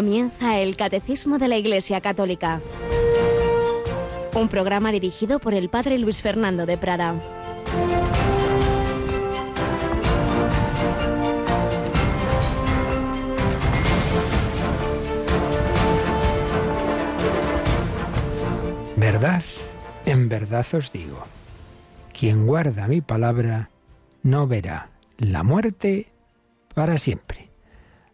Comienza el Catecismo de la Iglesia Católica, un programa dirigido por el Padre Luis Fernando de Prada. Verdad, en verdad os digo, quien guarda mi palabra no verá la muerte para siempre.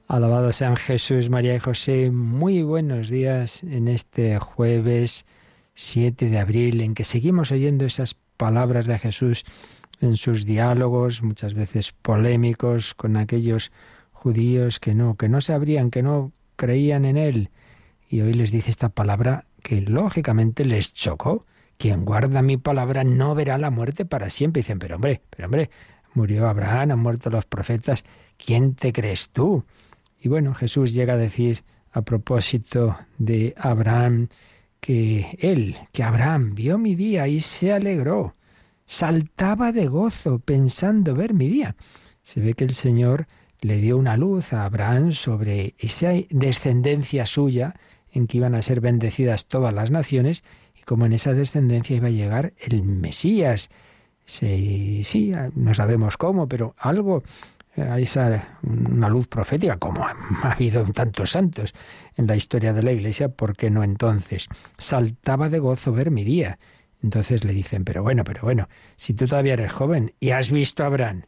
Alabado sean Jesús, María y José. Muy buenos días en este jueves 7 de abril en que seguimos oyendo esas palabras de Jesús en sus diálogos, muchas veces polémicos, con aquellos judíos que no, que no sabrían, que no creían en él. Y hoy les dice esta palabra que lógicamente les chocó. Quien guarda mi palabra no verá la muerte para siempre. dicen, pero hombre, pero hombre, murió Abraham, han muerto los profetas. ¿Quién te crees tú? Y bueno, Jesús llega a decir a propósito de Abraham que él, que Abraham vio mi día y se alegró, saltaba de gozo pensando ver mi día. Se ve que el Señor le dio una luz a Abraham sobre esa descendencia suya en que iban a ser bendecidas todas las naciones y como en esa descendencia iba a llegar el Mesías. Sí, sí, no sabemos cómo, pero algo hay esa, una luz profética, como ha habido tantos santos en la historia de la Iglesia, ¿por qué no entonces? Saltaba de gozo ver mi día. Entonces le dicen, pero bueno, pero bueno, si tú todavía eres joven y has visto a Abraham.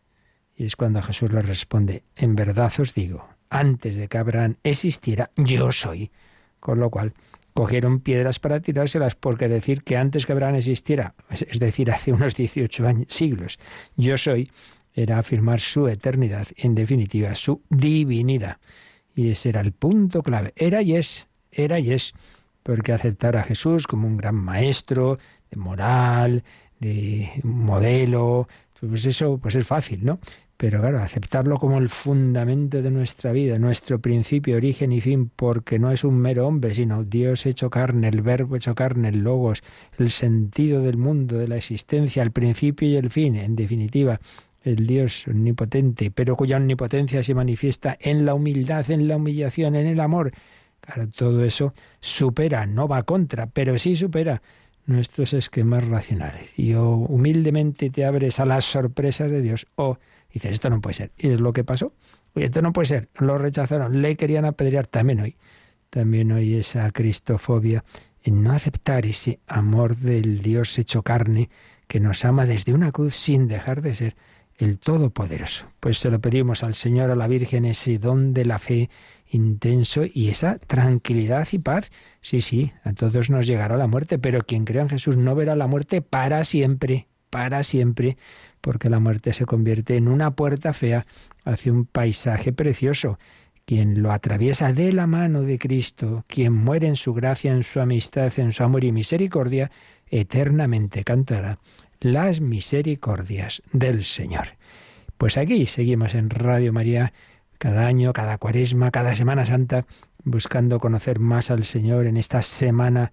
Y es cuando Jesús le responde, en verdad os digo, antes de que Abraham existiera, yo soy. Con lo cual, cogieron piedras para tirárselas porque decir que antes que Abraham existiera, es decir, hace unos 18 años, siglos, yo soy, era afirmar su eternidad, en definitiva, su divinidad. Y ese era el punto clave. Era y es, era y es, porque aceptar a Jesús como un gran maestro de moral, de modelo, pues eso pues es fácil, ¿no? Pero claro, aceptarlo como el fundamento de nuestra vida, nuestro principio, origen y fin, porque no es un mero hombre, sino Dios hecho carne, el verbo hecho carne, el logos, el sentido del mundo, de la existencia, el principio y el fin, en definitiva, el Dios omnipotente, pero cuya omnipotencia se manifiesta en la humildad, en la humillación, en el amor. Claro, todo eso supera, no va contra, pero sí supera nuestros esquemas racionales. Y o humildemente te abres a las sorpresas de Dios, o dices, esto no puede ser. Y es lo que pasó. Oye, esto no puede ser. Lo rechazaron, le querían apedrear también hoy. También hoy esa cristofobia en no aceptar ese amor del Dios hecho carne que nos ama desde una cruz sin dejar de ser el Todopoderoso. Pues se lo pedimos al Señor, a la Virgen, ese don de la fe intenso y esa tranquilidad y paz. Sí, sí, a todos nos llegará la muerte, pero quien crea en Jesús no verá la muerte para siempre, para siempre, porque la muerte se convierte en una puerta fea hacia un paisaje precioso. Quien lo atraviesa de la mano de Cristo, quien muere en su gracia, en su amistad, en su amor y misericordia, eternamente cantará las misericordias del Señor. Pues aquí seguimos en Radio María cada año, cada cuaresma, cada Semana Santa, buscando conocer más al Señor en esta semana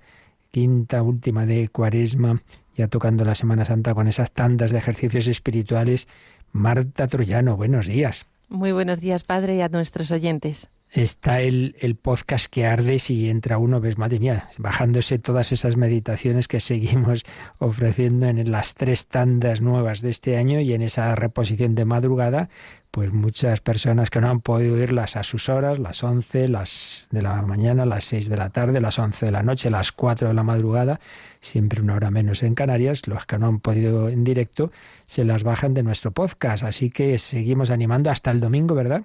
quinta última de cuaresma, ya tocando la Semana Santa con esas tandas de ejercicios espirituales. Marta Troyano, buenos días. Muy buenos días, Padre, y a nuestros oyentes está el, el, podcast que arde si entra uno, ves, madre mía, bajándose todas esas meditaciones que seguimos ofreciendo en las tres tandas nuevas de este año y en esa reposición de madrugada, pues muchas personas que no han podido oírlas a sus horas, las 11, las de la mañana, las 6 de la tarde, las 11 de la noche, las 4 de la madrugada, siempre una hora menos en Canarias, los que no han podido en directo, se las bajan de nuestro podcast. Así que seguimos animando hasta el domingo, ¿verdad?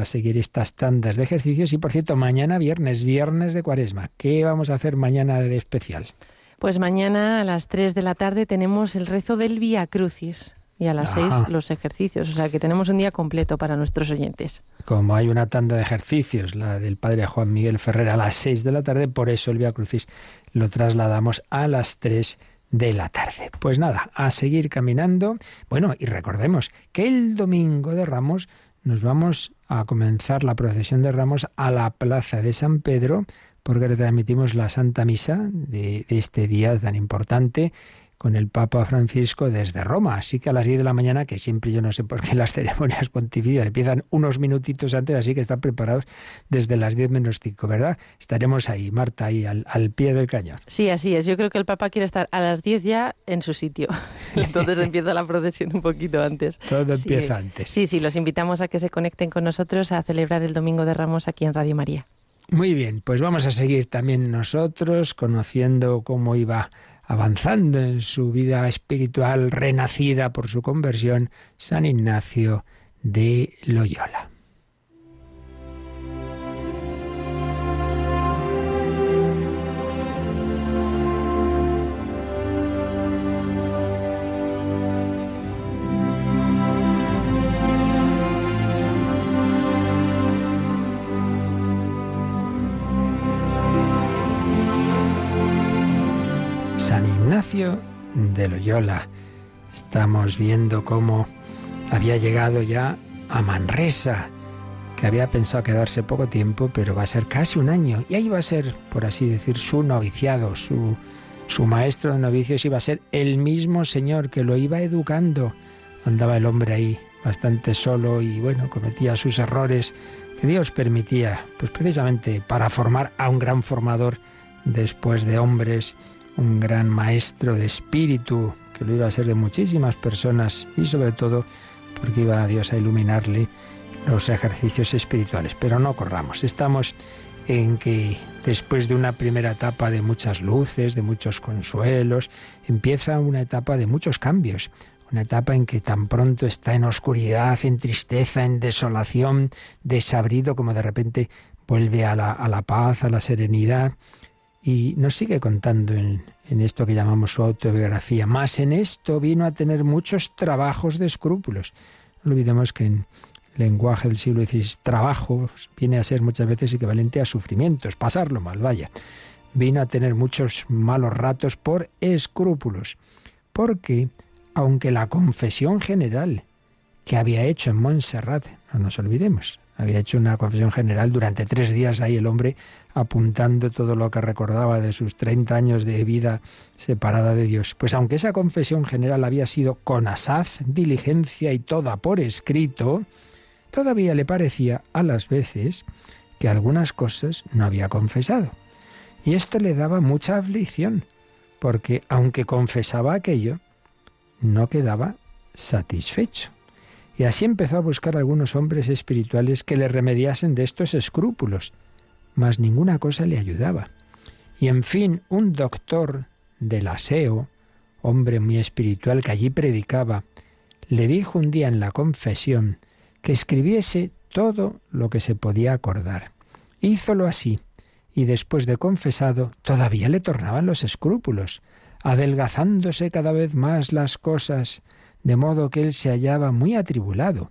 A seguir estas tandas de ejercicios. Y por cierto, mañana viernes, viernes de cuaresma. ¿Qué vamos a hacer mañana de especial? Pues mañana a las 3 de la tarde tenemos el rezo del Vía Crucis y a las 6 los ejercicios. O sea que tenemos un día completo para nuestros oyentes. Como hay una tanda de ejercicios, la del padre Juan Miguel Ferrer a las 6 de la tarde, por eso el Vía Crucis lo trasladamos a las 3 de la tarde. Pues nada, a seguir caminando. Bueno, y recordemos que el domingo de Ramos nos vamos a comenzar la procesión de ramos a la plaza de San Pedro, porque transmitimos la Santa Misa de, este día tan importante, con el Papa Francisco desde Roma. Así que a las 10 de la mañana, que siempre yo no sé por qué las ceremonias pontificias empiezan unos minutitos antes, así que están preparados desde las 10 menos 5, ¿verdad? Estaremos ahí, Marta, ahí al, pie del cañón. Sí, así es. Yo creo que el Papa quiere estar a las 10 ya en su sitio. Entonces empieza la procesión un poquito antes. Todo empieza antes. Sí, sí, los invitamos a que se conecten con nosotros a celebrar el Domingo de Ramos aquí en Radio María. Muy bien, pues vamos a seguir también nosotros conociendo cómo iba avanzando en su vida espiritual renacida por su conversión, San Ignacio de Loyola. Loyola. Estamos viendo cómo había llegado ya a Manresa, que había pensado quedarse poco tiempo, pero va a ser casi un año. Y ahí va a ser, por así decir, su noviciado, su, su maestro de novicios iba a ser el mismo Señor que lo iba educando. Andaba el hombre ahí bastante solo y bueno, cometía sus errores que Dios permitía, pues precisamente para formar a un gran formador después de hombres un gran maestro de espíritu, que lo iba a ser de muchísimas personas y sobre todo porque iba a Dios a iluminarle los ejercicios espirituales. Pero no corramos, estamos en que después de una primera etapa de muchas luces, de muchos consuelos, empieza una etapa de muchos cambios, una etapa en que tan pronto está en oscuridad, en tristeza, en desolación, desabrido, como de repente vuelve a la, a la paz, a la serenidad, y nos sigue contando en, esto que llamamos su autobiografía. Más en esto vino a tener muchos trabajos de escrúpulos. No olvidemos que en lenguaje del siglo XVI, trabajos viene a ser muchas veces equivalente a sufrimientos, pasarlo mal, vaya. Vino a tener muchos malos ratos por escrúpulos. Porque, aunque la confesión general que había hecho en Montserrat, no nos olvidemos, había hecho una confesión general durante tres días ahí el hombre apuntando todo lo que recordaba de sus 30 años de vida separada de Dios. Pues aunque esa confesión general había sido con asaz, diligencia y toda por escrito, todavía le parecía a las veces que algunas cosas no había confesado. Y esto le daba mucha aflicción, porque aunque confesaba aquello, no quedaba satisfecho. Y así empezó a buscar algunos hombres espirituales que le remediasen de estos escrúpulos, mas ninguna cosa le ayudaba. Y en fin, un doctor del aseo, hombre muy espiritual que allí predicaba, le dijo un día en la confesión que escribiese todo lo que se podía acordar. Hízolo así, y después de confesado, todavía le tornaban los escrúpulos, adelgazándose cada vez más las cosas, de modo que él se hallaba muy atribulado,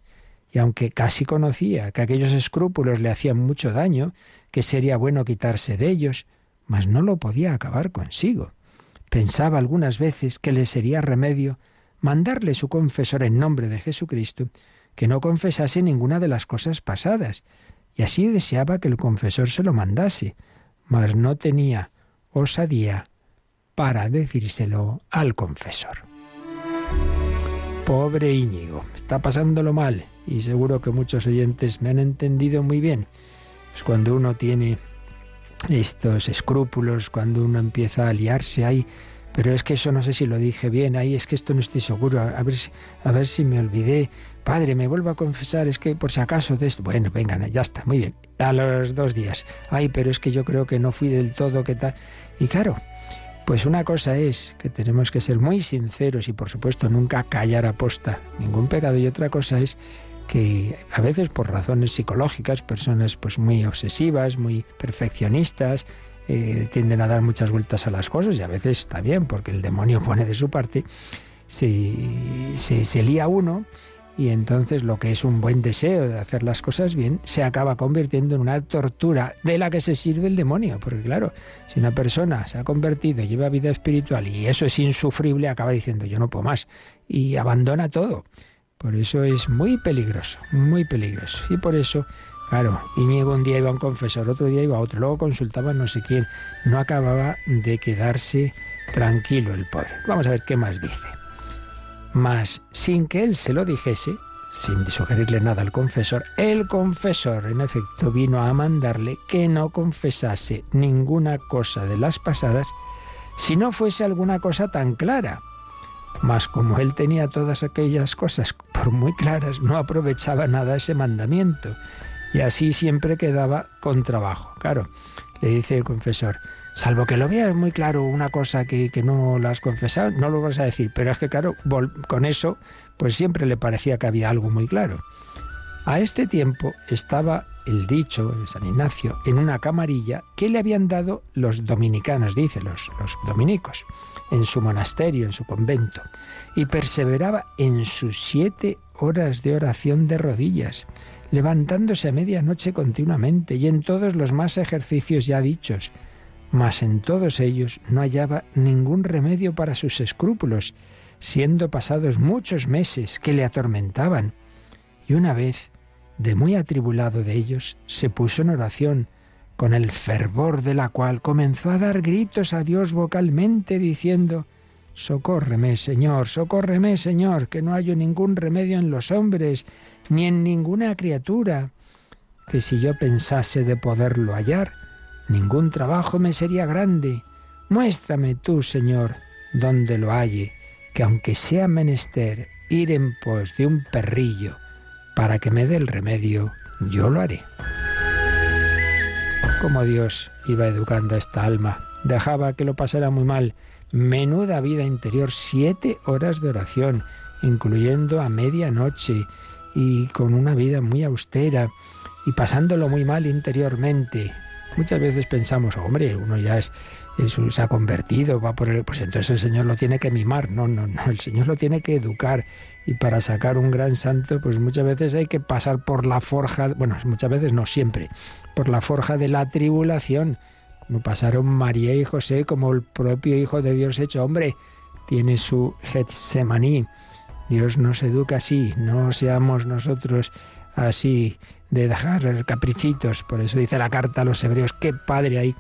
y aunque casi conocía que aquellos escrúpulos le hacían mucho daño, que sería bueno quitarse de ellos, mas no lo podía acabar consigo. Pensaba algunas veces que le sería remedio mandarle su confesor en nombre de Jesucristo que no confesase ninguna de las cosas pasadas, y así deseaba que el confesor se lo mandase, mas no tenía osadía para decírselo al confesor. Pobre Íñigo, está pasándolo mal y seguro que muchos oyentes me han entendido muy bien. Es cuando uno tiene estos escrúpulos, cuando uno empieza a liarse ahí, pero es que eso no sé si lo dije bien, ahí es que esto no estoy seguro, a ver si, a ver si me olvidé. Padre, me vuelvo a confesar, es que por si acaso de esto. Bueno, venga, ya está, muy bien. A los dos días. Ay, pero es que yo creo que no fui del todo, ¿qué tal? Y claro, pues una cosa es que tenemos que ser muy sinceros y por supuesto nunca callar a posta ningún pecado. Y otra cosa es que a veces por razones psicológicas, personas pues muy obsesivas, muy perfeccionistas, eh, tienden a dar muchas vueltas a las cosas y a veces está bien porque el demonio pone de su parte, se, se, se lía uno y entonces lo que es un buen deseo de hacer las cosas bien se acaba convirtiendo en una tortura de la que se sirve el demonio. Porque claro, si una persona se ha convertido, lleva vida espiritual y eso es insufrible, acaba diciendo yo no puedo más y abandona todo. Por eso es muy peligroso, muy peligroso. Y por eso Claro, Íñigo un día iba a un confesor, otro día iba a otro, luego consultaba no sé quién. No acababa de quedarse tranquilo el pobre. Vamos a ver qué más dice. Mas, sin que él se lo dijese, sin sugerirle nada al confesor, el confesor, en efecto, vino a mandarle que no confesase ninguna cosa de las pasadas si no fuese alguna cosa tan clara. Mas como él tenía todas aquellas cosas por muy claras, no aprovechaba nada ese mandamiento y así siempre quedaba con trabajo. Claro, le dice el confesor, salvo que lo veas muy claro una cosa que, que, no la has confesado, no lo vas a decir. Pero es que, claro, con eso, pues siempre le parecía que había algo muy claro. A este tiempo estaba el dicho de San Ignacio en una camarilla que le habían dado los dominicanos, dice, los, los dominicos, en su monasterio, en su convento, y perseveraba en sus siete horas de oración de rodillas, levantándose a medianoche continuamente y en todos los más ejercicios ya dichos, mas en todos ellos no hallaba ningún remedio para sus escrúpulos, siendo pasados muchos meses que le atormentaban. Y una vez, de muy atribulado de ellos, se puso en oración, con el fervor de la cual comenzó a dar gritos a Dios vocalmente, diciendo, Socórreme, Señor, socórreme, Señor, que no hallo ningún remedio en los hombres, ni en ninguna criatura, que si yo pensase de poderlo hallar, ningún trabajo me sería grande. Muéstrame tú, Señor, donde lo halle, que aunque sea menester ir en pos de un perrillo para que me dé el remedio, yo lo haré. Como Dios iba educando a esta alma, dejaba que lo pasara muy mal. Menuda vida interior, siete horas de oración, incluyendo a medianoche, y con una vida muy austera, y pasándolo muy mal interiormente, Muchas veces pensamos, hombre, uno ya es, se ha convertido, va por el, pues entonces el Señor lo tiene que mimar. No, no, no, el Señor lo tiene que educar. Y para sacar un gran santo, pues muchas veces hay que pasar por la forja, bueno, muchas veces no siempre, por la forja de la tribulación, como pasaron María y José, como el propio Hijo de Dios hecho hombre, tiene su Getsemaní. Dios nos educa así, no seamos nosotros así de dejar caprichitos. Por eso dice la carta a los hebreos, qué padre hay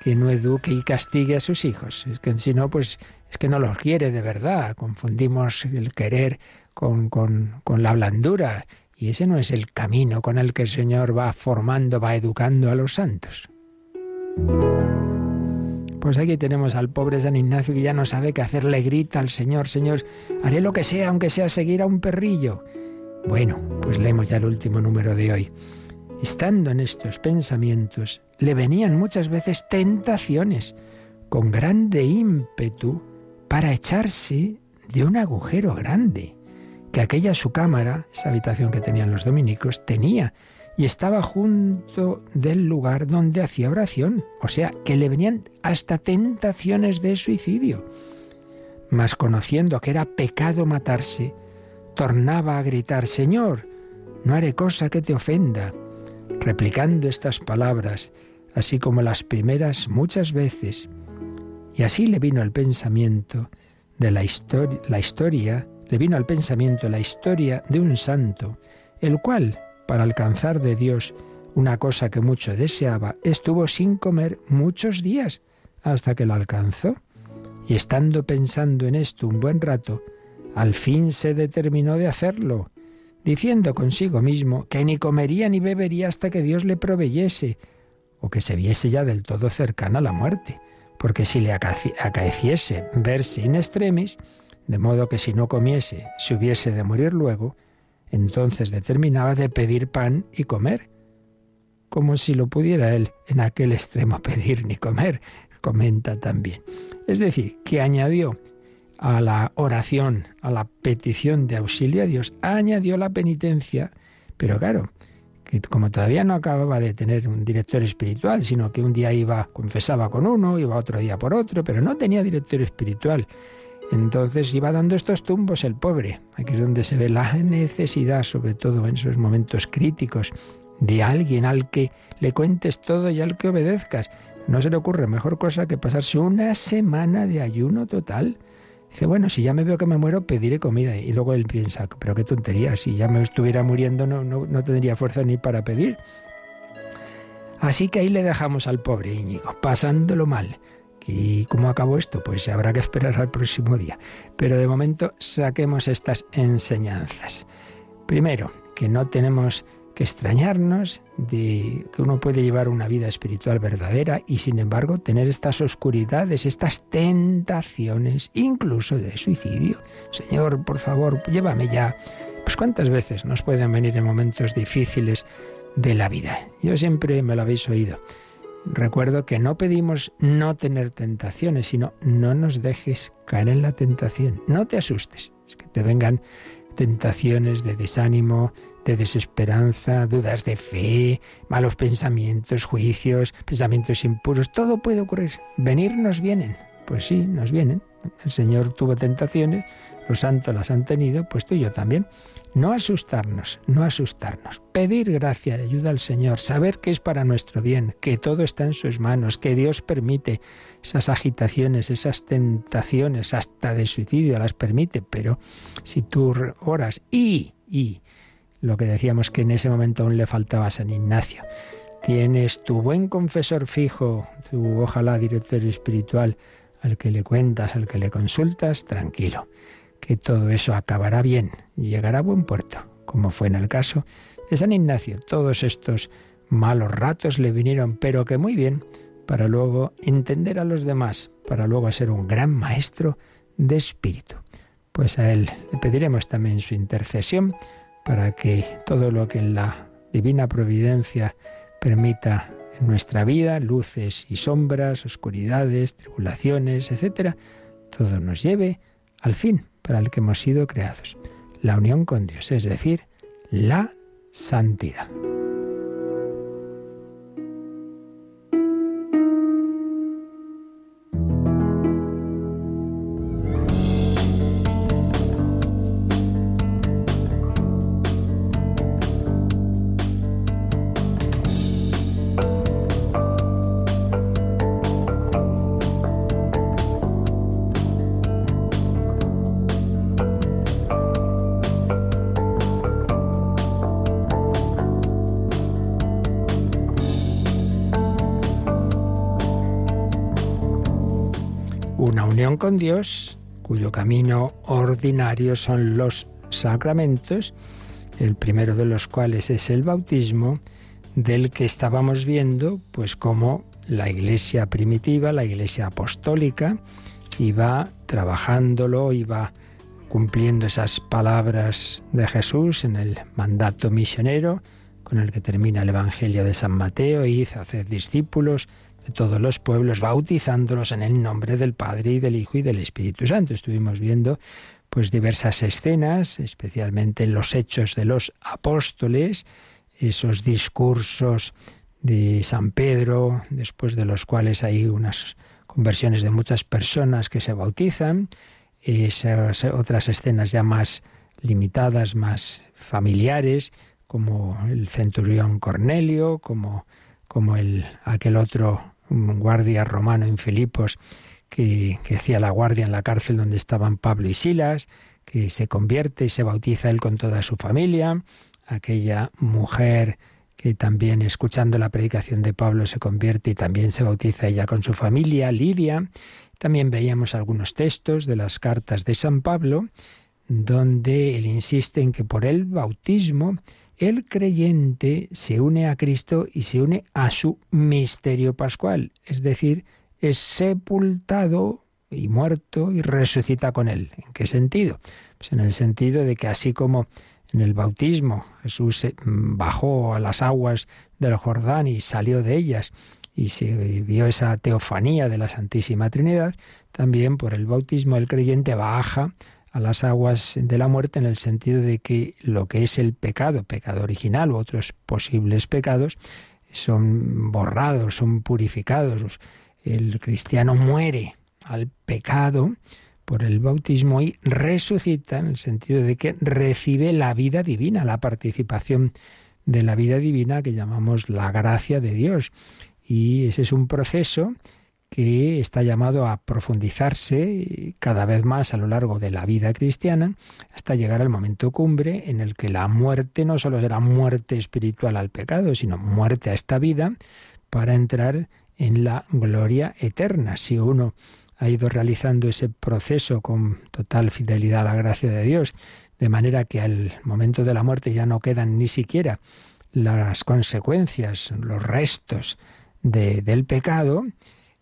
que no eduque y castigue a sus hijos. Es que si no, pues es que no los quiere de verdad. Confundimos el querer con, con, con la blandura. Y ese no es el camino con el que el Señor va formando, va educando a los santos. Pues aquí tenemos al pobre San Ignacio que ya no sabe qué hacer, le grita al Señor, Señor, haré lo que sea, aunque sea seguir a un perrillo. Bueno, pues leemos ya el último número de hoy. Estando en estos pensamientos, le venían muchas veces tentaciones con grande ímpetu para echarse de un agujero grande, que aquella su cámara, esa habitación que tenían los dominicos, tenía, y estaba junto del lugar donde hacía oración, o sea, que le venían hasta tentaciones de suicidio. Mas conociendo que era pecado matarse, tornaba a gritar, Señor, no haré cosa que te ofenda, replicando estas palabras, así como las primeras muchas veces. Y así le vino al pensamiento de la la historia, le vino al pensamiento la historia de un santo, el cual, para alcanzar de Dios una cosa que mucho deseaba, estuvo sin comer muchos días hasta que la alcanzó. Y estando pensando en esto un buen rato, al fin se determinó de hacerlo, diciendo consigo mismo que ni comería ni bebería hasta que Dios le proveyese, o que se viese ya del todo cercana a la muerte, porque si le acaeciese verse in extremis, de modo que si no comiese se hubiese de morir luego, entonces determinaba de pedir pan y comer, como si lo pudiera él en aquel extremo pedir ni comer, comenta también. Es decir, que añadió a la oración, a la petición de auxilio a Dios, añadió la penitencia, pero claro, que como todavía no acababa de tener un director espiritual, sino que un día iba, confesaba con uno, iba otro día por otro, pero no tenía director espiritual. Entonces iba dando estos tumbos el pobre. Aquí es donde se ve la necesidad, sobre todo en esos momentos críticos, de alguien al que le cuentes todo y al que obedezcas. No se le ocurre mejor cosa que pasarse una semana de ayuno total Dice, bueno, si ya me veo que me muero, pediré comida. Y luego él piensa, pero qué tontería, si ya me estuviera muriendo no, no, no tendría fuerza ni para pedir. Así que ahí le dejamos al pobre Íñigo, pasándolo mal. ¿Y cómo acabó esto? Pues habrá que esperar al próximo día. Pero de momento saquemos estas enseñanzas. Primero, que no tenemos que extrañarnos de que uno puede llevar una vida espiritual verdadera y sin embargo tener estas oscuridades, estas tentaciones, incluso de suicidio. Señor, por favor, llévame ya. Pues cuántas veces nos pueden venir en momentos difíciles de la vida. Yo siempre me lo habéis oído. Recuerdo que no pedimos no tener tentaciones, sino no nos dejes caer en la tentación. No te asustes, es que te vengan tentaciones de desánimo, de desesperanza, dudas de fe, malos pensamientos, juicios, pensamientos impuros, todo puede ocurrir. Venirnos vienen. Pues sí, nos vienen. El Señor tuvo tentaciones, los santos las han tenido, pues tú y yo también. No asustarnos, no asustarnos. Pedir gracia ayuda al Señor, saber que es para nuestro bien, que todo está en sus manos, que Dios permite esas agitaciones, esas tentaciones, hasta de suicidio las permite, pero si tú oras y, y, lo que decíamos que en ese momento aún le faltaba a San Ignacio. Tienes tu buen confesor fijo, tu ojalá director espiritual, al que le cuentas, al que le consultas, tranquilo, que todo eso acabará bien llegará a buen puerto, como fue en el caso de San Ignacio. Todos estos malos ratos le vinieron, pero que muy bien, para luego entender a los demás, para luego ser un gran maestro de espíritu. Pues a él le pediremos también su intercesión para que todo lo que en la divina providencia permita en nuestra vida, luces y sombras, oscuridades, tribulaciones, etcétera, todo nos lleve al fin para el que hemos sido creados, la unión con Dios, es decir, la santidad. Con Dios, cuyo camino ordinario son los sacramentos, el primero de los cuales es el bautismo, del que estábamos viendo, pues como la iglesia primitiva, la iglesia apostólica, iba trabajándolo, iba cumpliendo esas palabras de Jesús en el mandato misionero, con el que termina el Evangelio de San Mateo, id a hacer todos los pueblos, bautizándolos en el nombre del Padre y del Hijo y del Espíritu Santo. Estuvimos viendo pues diversas escenas, especialmente en los hechos de los apóstoles, esos discursos de San Pedro, después de los cuales hay unas conversiones de muchas personas que se bautizan, esas otras escenas ya más limitadas, más familiares, como el centurión Cornelio, como, como el, aquel otro un guardia romano en Filipos que, que hacía la guardia en la cárcel donde estaban Pablo y Silas, que se convierte y se bautiza él con toda su familia, aquella mujer que también escuchando la predicación de Pablo se convierte y también se bautiza ella con su familia, Lidia. También veíamos algunos textos de las cartas de San Pablo, donde él insiste en que por el bautismo el creyente se une a Cristo y se une a su misterio pascual, es decir, es sepultado y muerto y resucita con él. ¿En qué sentido? Pues en el sentido de que así como en el bautismo Jesús mm, bajó a las aguas del Jordán y salió de ellas y se vio esa teofanía de la Santísima Trinidad, también por el bautismo el creyente baja a las aguas de la muerte en el sentido de que lo que es el pecado, pecado original u otros posibles pecados, son borrados, son purificados. El cristiano muere al pecado por el bautismo y resucita en el sentido de que recibe la vida divina, la participación de la vida divina que llamamos la gracia de Dios. Y ese es un proceso que está llamado a profundizarse cada vez más a lo largo de la vida cristiana hasta llegar al momento cumbre en el que la muerte no solo será muerte espiritual al pecado, sino muerte a esta vida para entrar en la gloria eterna. Si uno ha ido realizando ese proceso con total fidelidad a la gracia de Dios, de manera que al momento de la muerte ya no quedan ni siquiera las consecuencias, los restos del pecado,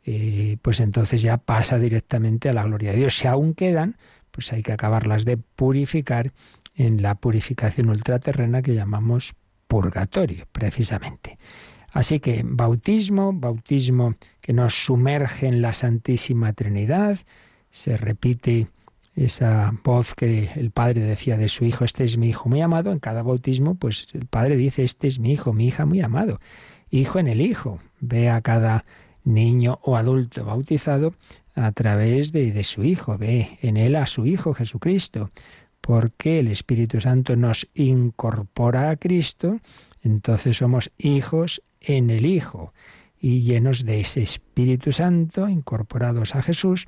eh, pues entonces ya pasa directamente a la gloria de Dios. Si aún quedan, pues hay que acabarlas de purificar en la purificación ultraterrena que llamamos purgatorio, precisamente. Así que bautismo, bautismo que nos sumerge en la Santísima Trinidad, se repite esa voz que el Padre decía de su Hijo, este es mi Hijo muy amado, en cada bautismo, pues el Padre dice, este es mi Hijo, mi hija muy amado, Hijo en el Hijo. Ve a cada niño o adulto bautizado a través de, su Hijo, ve en él a su Hijo Jesucristo, porque el Espíritu Santo nos incorpora a Cristo, entonces somos hijos en el Hijo. Y llenos de ese Espíritu Santo, incorporados a Jesús,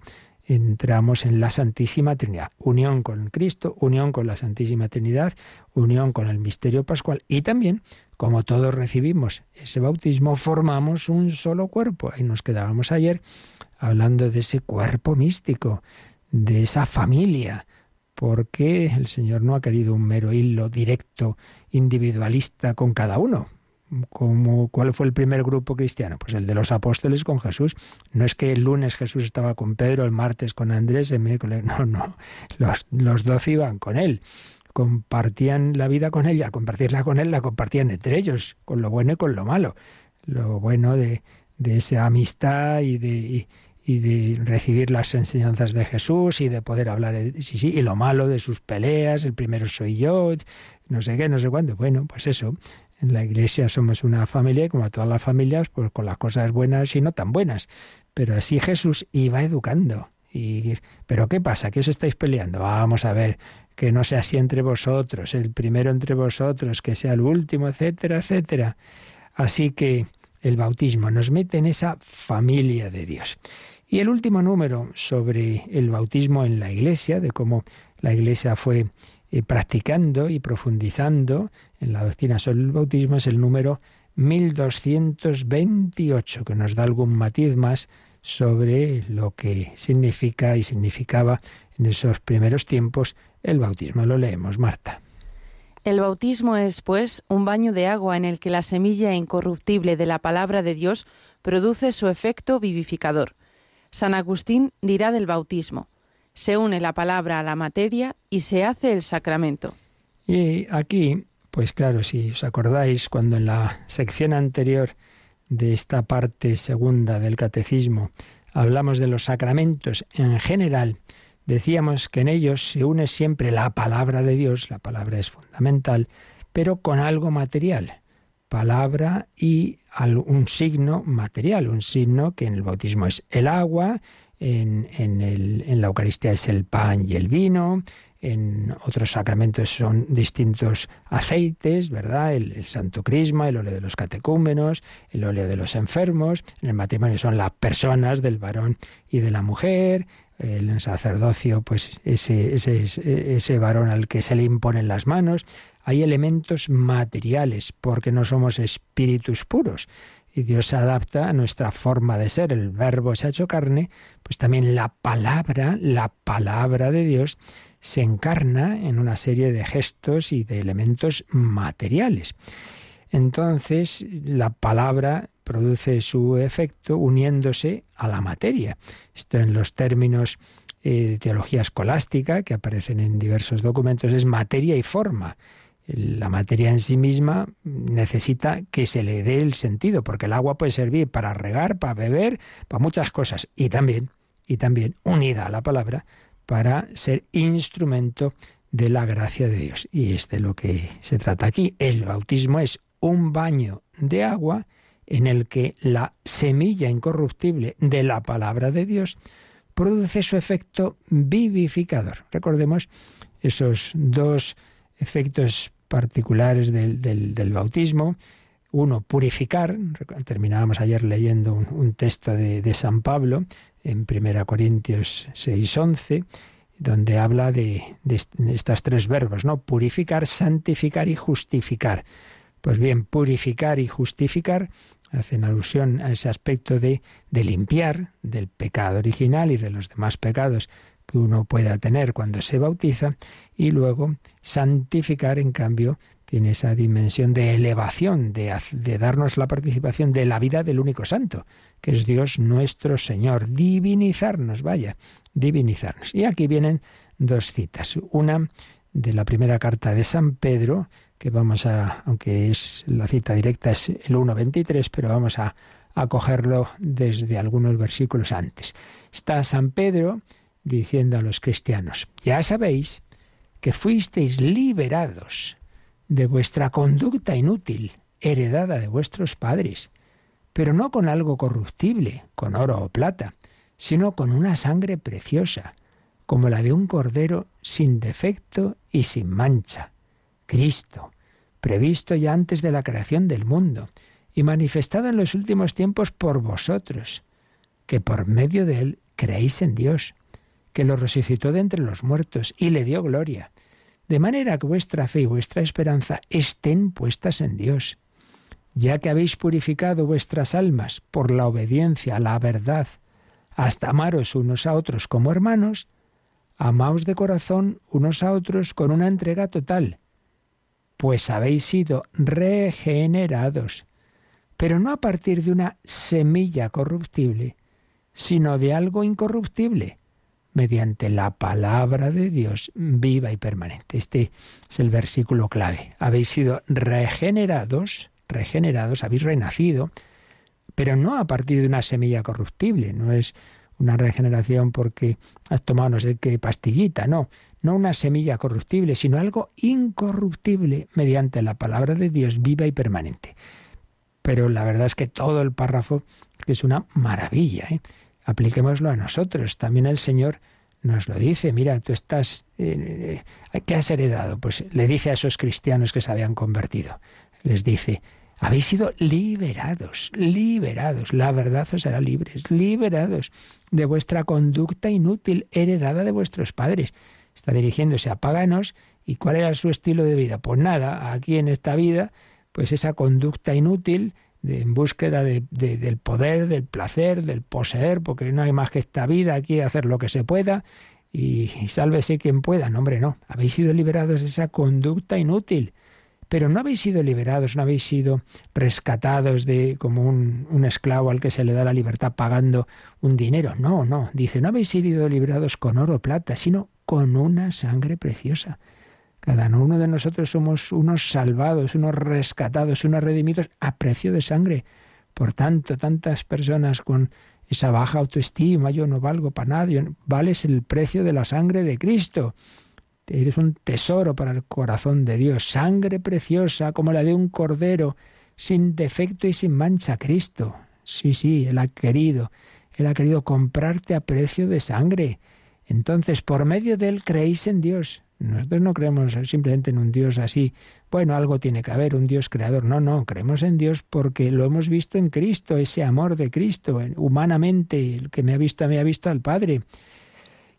entramos en la Santísima Trinidad. Unión con Cristo, unión con la Santísima Trinidad, unión con el misterio pascual y también, como todos recibimos ese bautismo, formamos un solo cuerpo. Ahí nos quedábamos ayer hablando de ese cuerpo místico, de esa familia, porque el Señor no ha querido un mero hilo directo, individualista con cada uno, como, ¿Cuál fue el primer grupo cristiano? Pues el de los apóstoles con Jesús. No es que el lunes Jesús estaba con Pedro, el martes con Andrés, el miércoles. No, no. Los, los doce iban con él. Compartían la vida con él y al compartirla con él la compartían entre ellos, con lo bueno y con lo malo. Lo bueno de, de esa amistad y de, y, de recibir las enseñanzas de Jesús y de poder hablar, sí, sí, y lo malo de sus peleas, el primero soy yo, no sé qué, no sé cuándo. Bueno, pues eso, en la iglesia somos una familia y como todas las familias, pues con las cosas buenas y no tan buenas. Pero así Jesús iba educando. Y, pero ¿qué pasa? ¿Qué os estáis peleando? Vamos a ver, que no sea así entre vosotros, el primero entre vosotros, que sea el último, etcétera, etcétera. Así que el bautismo nos mete en esa familia de Dios. Y el último número sobre el bautismo en la iglesia, de cómo la iglesia fue eh, practicando y profundizando en la doctrina sobre el bautismo es el número 1228, que nos da algún matiz más sobre lo que significa y significaba en esos primeros tiempos el bautismo. Lo leemos, Marta. El bautismo es, pues, un baño de agua en el que la semilla incorruptible de la palabra de Dios produce su efecto vivificador. San Agustín dirá del bautismo, se une la palabra a la materia y se hace el sacramento. Y aquí pues claro, si os acordáis, cuando en la sección anterior de esta parte segunda del catecismo hablamos de los sacramentos en general, decíamos que en ellos se une siempre la palabra de Dios, la palabra es fundamental, pero con algo material, palabra y un signo material, un signo que en el bautismo es el agua, en, en la Eucaristía es el pan y el vino, en otros sacramentos son distintos aceites, ¿verdad? El, santo crisma, el óleo de los catecúmenos, el óleo de los enfermos. En el matrimonio son las personas del varón y de la mujer. El sacerdocio, pues ese, ese, ese varón al que se le imponen las manos. Hay elementos materiales, porque no somos espíritus puros y Dios se adapta a nuestra forma de ser. El verbo se ha hecho carne, pues también la palabra, la palabra de Dios se encarna en una serie de gestos y de elementos materiales. Entonces, la palabra produce su efecto uniéndose a la materia. Esto en los términos eh, de teología escolástica que aparecen en diversos documentos es materia y forma. La materia en sí misma necesita que se le dé el sentido, porque el agua puede servir para regar, para beber, para muchas cosas, y también, y también unida a la palabra, para ser instrumento de la gracia de Dios. Y es de lo que se trata aquí. El bautismo es un baño de agua en el que la semilla incorruptible de la palabra de Dios produce su efecto vivificador. Recordemos esos dos efectos particulares del, del, bautismo, uno, purificar. Terminábamos ayer leyendo un, texto de, San Pablo en 1 Corintios 6, 11, donde habla de, de, tres verbos, ¿no? Purificar, santificar y justificar. Pues bien, purificar y justificar hacen alusión a ese aspecto de, de limpiar del pecado original y de los demás pecados que uno pueda tener cuando se bautiza y luego santificar, en cambio, tiene esa dimensión de elevación, de, darnos la participación de la vida del único santo, que es Dios nuestro Señor, divinizarnos, vaya, divinizarnos. Y aquí vienen dos citas, una de la primera carta de San Pedro, que vamos a, aunque es la cita directa es el 1.23, pero vamos a, a cogerlo desde algunos versículos antes. Está San Pedro diciendo a los cristianos, ya sabéis que fuisteis liberados de vuestra conducta inútil, heredada de vuestros padres, pero no con algo corruptible, con oro o plata, sino con una sangre preciosa, como la de un cordero sin defecto y sin mancha, Cristo, previsto ya antes de la creación del mundo y manifestado en los últimos tiempos por vosotros, que por medio de él creéis en Dios, que lo resucitó de entre los muertos y le dio gloria de manera que vuestra fe y vuestra esperanza estén puestas en Dios. Ya que habéis purificado vuestras almas por la obediencia a la verdad, hasta amaros unos a otros como hermanos, amaos de corazón unos a otros con una entrega total, pues habéis sido regenerados, pero no a partir de una semilla corruptible, sino de algo incorruptible, mediante la palabra de Dios viva y permanente. Este es el versículo clave. Habéis sido regenerados, regenerados, habéis renacido, pero no a partir de una semilla corruptible, no es una regeneración porque has tomado no sé qué pastillita, no, no una semilla corruptible, sino algo incorruptible mediante la palabra de Dios viva y permanente. Pero la verdad es que todo el párrafo es una maravilla. ¿eh? apliquémoslo a nosotros. También el Señor nos lo dice, mira, tú estás, eh, eh, ¿qué has heredado? Pues le dice a esos cristianos que se habían convertido, les dice, habéis sido liberados, liberados, la verdad os hará libres, liberados de vuestra conducta inútil heredada de vuestros padres. Está dirigiéndose a paganos y cuál era su estilo de vida. Pues nada, aquí en esta vida, pues esa conducta inútil en búsqueda del poder, del placer, del poseer, porque no hay más que esta vida aquí, hacer lo que se pueda y, sálvese quien pueda. No, hombre, no. Habéis sido liberados de esa conducta inútil. Pero no habéis sido liberados, no habéis sido rescatados de como un, un esclavo al que se le da la libertad pagando un dinero. No, no. Dice, no habéis sido liberados con oro o plata, sino con una sangre preciosa cada uno de nosotros somos unos salvados, unos rescatados, unos redimidos a precio de sangre. Por tanto, tantas personas con esa baja autoestima, yo no valgo para nadie, vales el precio de la sangre de Cristo. Eres un tesoro para el corazón de Dios, sangre preciosa como la de un cordero, sin defecto y sin mancha, Cristo. Sí, sí, Él ha querido, Él ha querido comprarte a precio de sangre. Entonces, por medio de Él creéis en Dios. Nosotros no creemos simplemente en un Dios así, bueno, algo tiene que haber, un Dios creador. No, no, creemos en Dios porque lo hemos visto en Cristo, ese amor de Cristo, humanamente, el que me ha visto, me ha visto al Padre.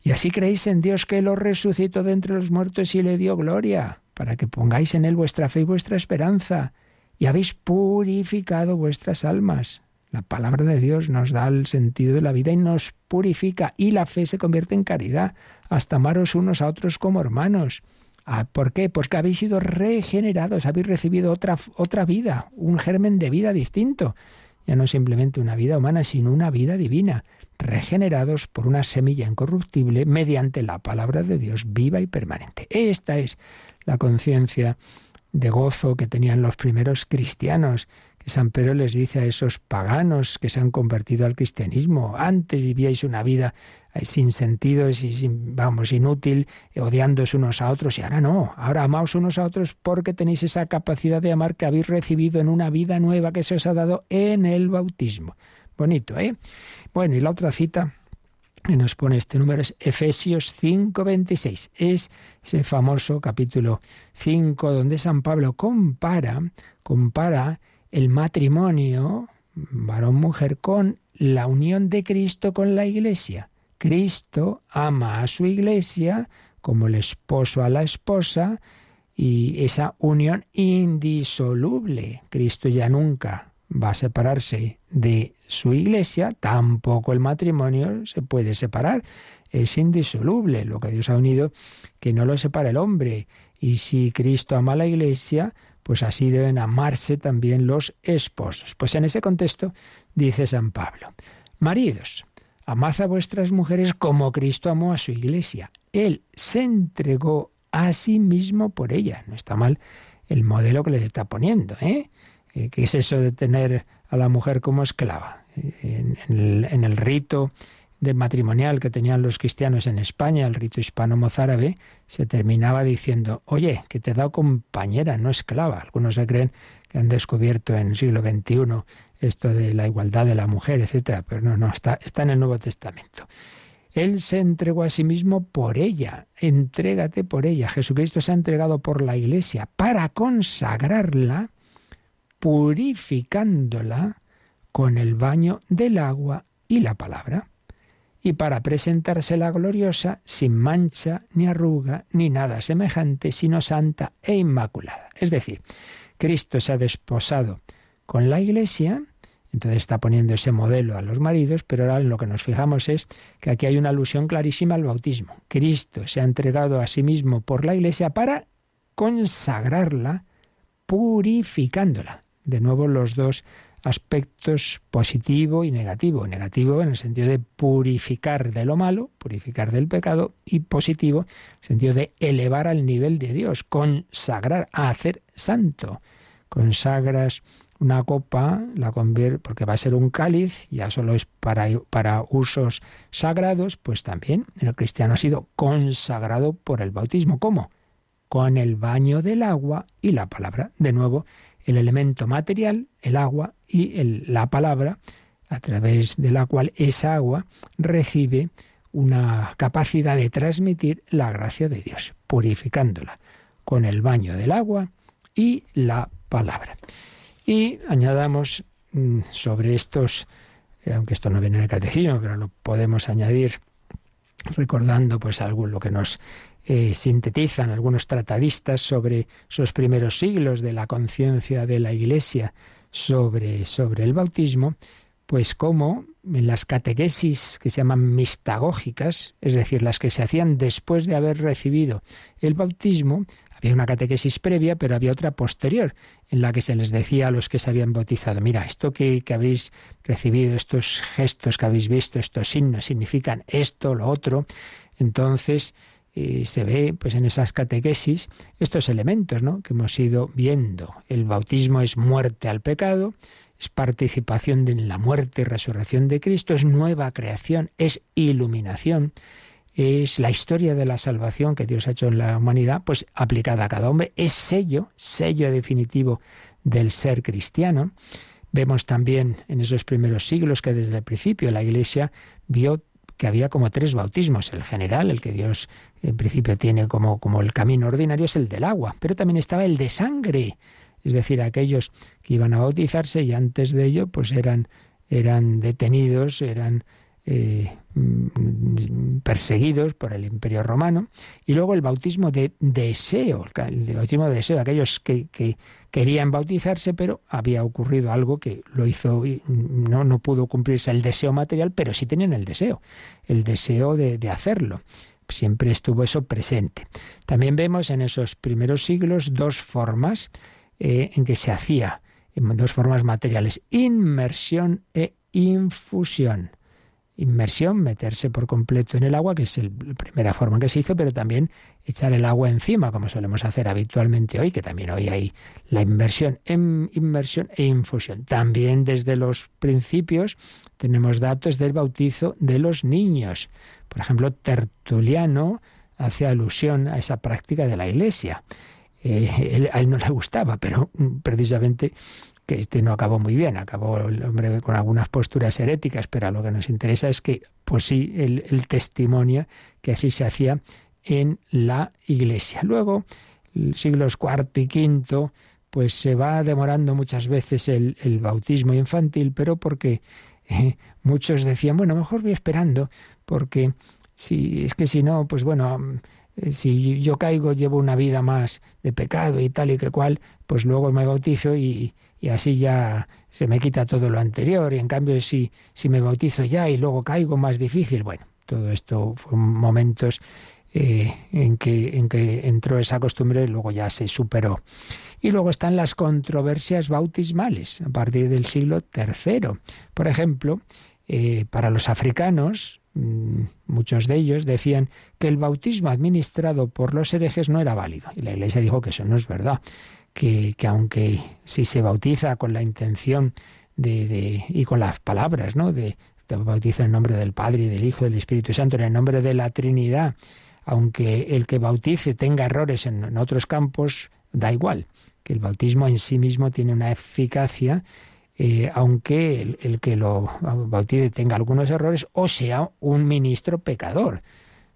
Y así creéis en Dios que lo resucitó de entre los muertos y le dio gloria, para que pongáis en él vuestra fe y vuestra esperanza, y habéis purificado vuestras almas. La palabra de Dios nos da el sentido de la vida y nos purifica, y la fe se convierte en caridad hasta amaros unos a otros como hermanos. Ah, ¿Por qué? Pues que habéis sido regenerados, habéis recibido otra, otra vida, un germen de vida distinto. Ya no simplemente una vida humana, sino una vida divina, regenerados por una semilla incorruptible mediante la palabra de Dios viva y permanente. Esta es la conciencia de gozo que tenían los primeros cristianos San Pedro les dice a esos paganos que se han convertido al cristianismo, antes vivíais una vida eh, sin sentido sin, vamos, inútil, odiándose unos a otros, y ahora no, ahora amaos unos a otros porque tenéis esa capacidad de amar que habéis recibido en una vida nueva que se os ha dado en el bautismo. Bonito, ¿eh? Bueno, y la otra cita que nos pone este número es Efesios 5:26. Es ese famoso capítulo 5 donde San Pablo compara, compara el matrimonio, varón-mujer, con la unión de Cristo con la Iglesia. Cristo ama a su Iglesia como el esposo a la esposa y esa unión indisoluble. Cristo ya nunca va a separarse de su Iglesia, tampoco el matrimonio se puede separar. Es indisoluble lo que Dios ha unido, que no lo separa el hombre. Y si Cristo ama a la Iglesia, pues así deben amarse también los esposos. Pues en ese contexto dice San Pablo, maridos, amad a vuestras mujeres como Cristo amó a su iglesia. Él se entregó a sí mismo por ella. No está mal el modelo que les está poniendo, ¿eh? eh ¿Qué es eso de tener a la mujer como esclava? En, el, en el rito de matrimonial que tenían los cristianos en España, el rito hispano-mozárabe, se terminaba diciendo, oye, que te he dado compañera, no esclava. Algunos se creen que han descubierto en el siglo XXI esto de la igualdad de la mujer, etcétera, pero no, no, está, está en el Nuevo Testamento. Él se entregó a sí mismo por ella, entrégate por ella. Jesucristo se ha entregado por la Iglesia para consagrarla, purificándola con el baño del agua y la palabra y para presentársela gloriosa, sin mancha, ni arruga, ni nada semejante, sino santa e inmaculada. Es decir, Cristo se ha desposado con la Iglesia, entonces está poniendo ese modelo a los maridos, pero ahora lo que nos fijamos es que aquí hay una alusión clarísima al bautismo. Cristo se ha entregado a sí mismo por la Iglesia para consagrarla, purificándola. De nuevo los dos aspectos positivo y negativo. Negativo en el sentido de purificar de lo malo, purificar del pecado, y positivo en el sentido de elevar al nivel de Dios, consagrar, a hacer santo. Consagras una copa, la convierte, porque va a ser un cáliz, ya solo es para, para usos sagrados, pues también el cristiano ha sido consagrado por el bautismo. ¿Cómo? Con el baño del agua y la palabra. De nuevo, el elemento material, el agua y la palabra, a través de la cual esa agua recibe una capacidad de transmitir la gracia de Dios, purificándola con el baño del agua y la palabra. Y añadamos mm, sobre estos, eh, aunque esto no viene en el catecismo, pero lo podemos añadir recordando pues algo lo que nos eh, sintetizan algunos tratadistas sobre sus primeros siglos de la conciencia de la Iglesia sobre, sobre el bautismo, pues como en las catequesis que se llaman mistagógicas, es decir, las que se hacían después de haber recibido el bautismo, había una catequesis previa, pero había otra posterior, en la que se les decía a los que se habían bautizado, mira, esto que, que habéis recibido, estos gestos que habéis visto, estos signos, significan esto, lo otro. Entonces, y se ve pues en esas catequesis estos elementos ¿no? que hemos ido viendo. El bautismo es muerte al pecado, es participación en la muerte y resurrección de Cristo, es nueva creación, es iluminación, es la historia de la salvación que Dios ha hecho en la humanidad, pues aplicada a cada hombre, es sello, sello definitivo del ser cristiano. Vemos también en esos primeros siglos que desde el principio la Iglesia vio que había como tres bautismos. El general, el que Dios en principio tiene como, como el camino ordinario, es el del agua, pero también estaba el de sangre, es decir, aquellos que iban a bautizarse y antes de ello pues eran, eran detenidos, eran eh, mm, perseguidos por el imperio romano, y luego el bautismo de deseo, el bautismo de deseo, aquellos que, querían bautizarse, pero había ocurrido algo que lo hizo, no, no pudo cumplirse el deseo material, pero sí tenían el deseo, el deseo de, hacerlo. Siempre estuvo eso presente. También vemos en esos primeros siglos dos formas eh, en que se hacía, dos formas materiales, inmersión e infusión inmersión, meterse por completo en el agua, que es la primera forma en que se hizo, pero también echar el agua encima, como solemos hacer habitualmente hoy, que también hoy hay la inmersión, en inmersión e infusión. También desde los principios tenemos datos del bautizo de los niños. Por ejemplo, Tertuliano hace alusión a esa práctica de la Iglesia. Eh, a él no le gustaba, pero precisamente que este no acabó muy bien, acabó el hombre con algunas posturas heréticas, pero a lo que nos interesa es que, pues sí, el, testimonio que así se hacía en la Iglesia. Luego, siglos cuarto y quinto, pues se va demorando muchas veces el, bautismo infantil, pero porque eh, muchos decían, bueno, mejor voy esperando, porque si es que si no, pues bueno, eh, si yo caigo, llevo una vida más de pecado y tal y que cual, pues luego me bautizo y, y así ya se me quita todo lo anterior. Y en cambio, si, si me bautizo ya y luego caigo, más difícil. Bueno, todo esto fueron momentos eh, en, que, en que entró esa costumbre y luego ya se superó. Y luego están las controversias bautismales a partir del siglo III. Por ejemplo, eh, para los africanos, mm, muchos de ellos decían que el bautismo administrado por los herejes no era válido. Y la Iglesia dijo que eso no es verdad, que, aunque si se bautiza con la intención de, y con las palabras, ¿no? De te bautizo en nombre del Padre y del Hijo y del Espíritu Santo, en el nombre de la Trinidad, aunque el que bautice tenga errores en otros campos, da igual que el bautismo en sí mismo tiene una eficacia, eh, aunque el, que lo bautice tenga algunos errores o sea un ministro pecador,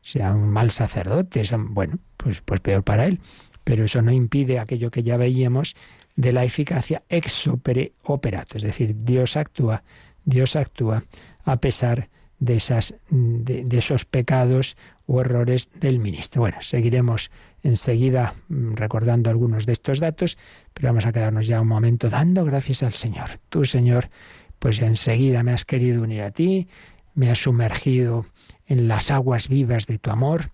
sea un mal sacerdote, bueno, pues, pues peor para él. Pero eso no impide aquello que ya veíamos de la eficacia ex opere operato, es decir, Dios actúa, Dios actúa a pesar de, esas, de esos pecados o errores del ministro. Bueno, seguiremos enseguida mm, recordando algunos de estos datos, pero vamos a quedarnos ya un momento dando gracias al Señor. Tú, Señor, pues enseguida me has querido unir a ti, me has sumergido en las aguas vivas de tu amor,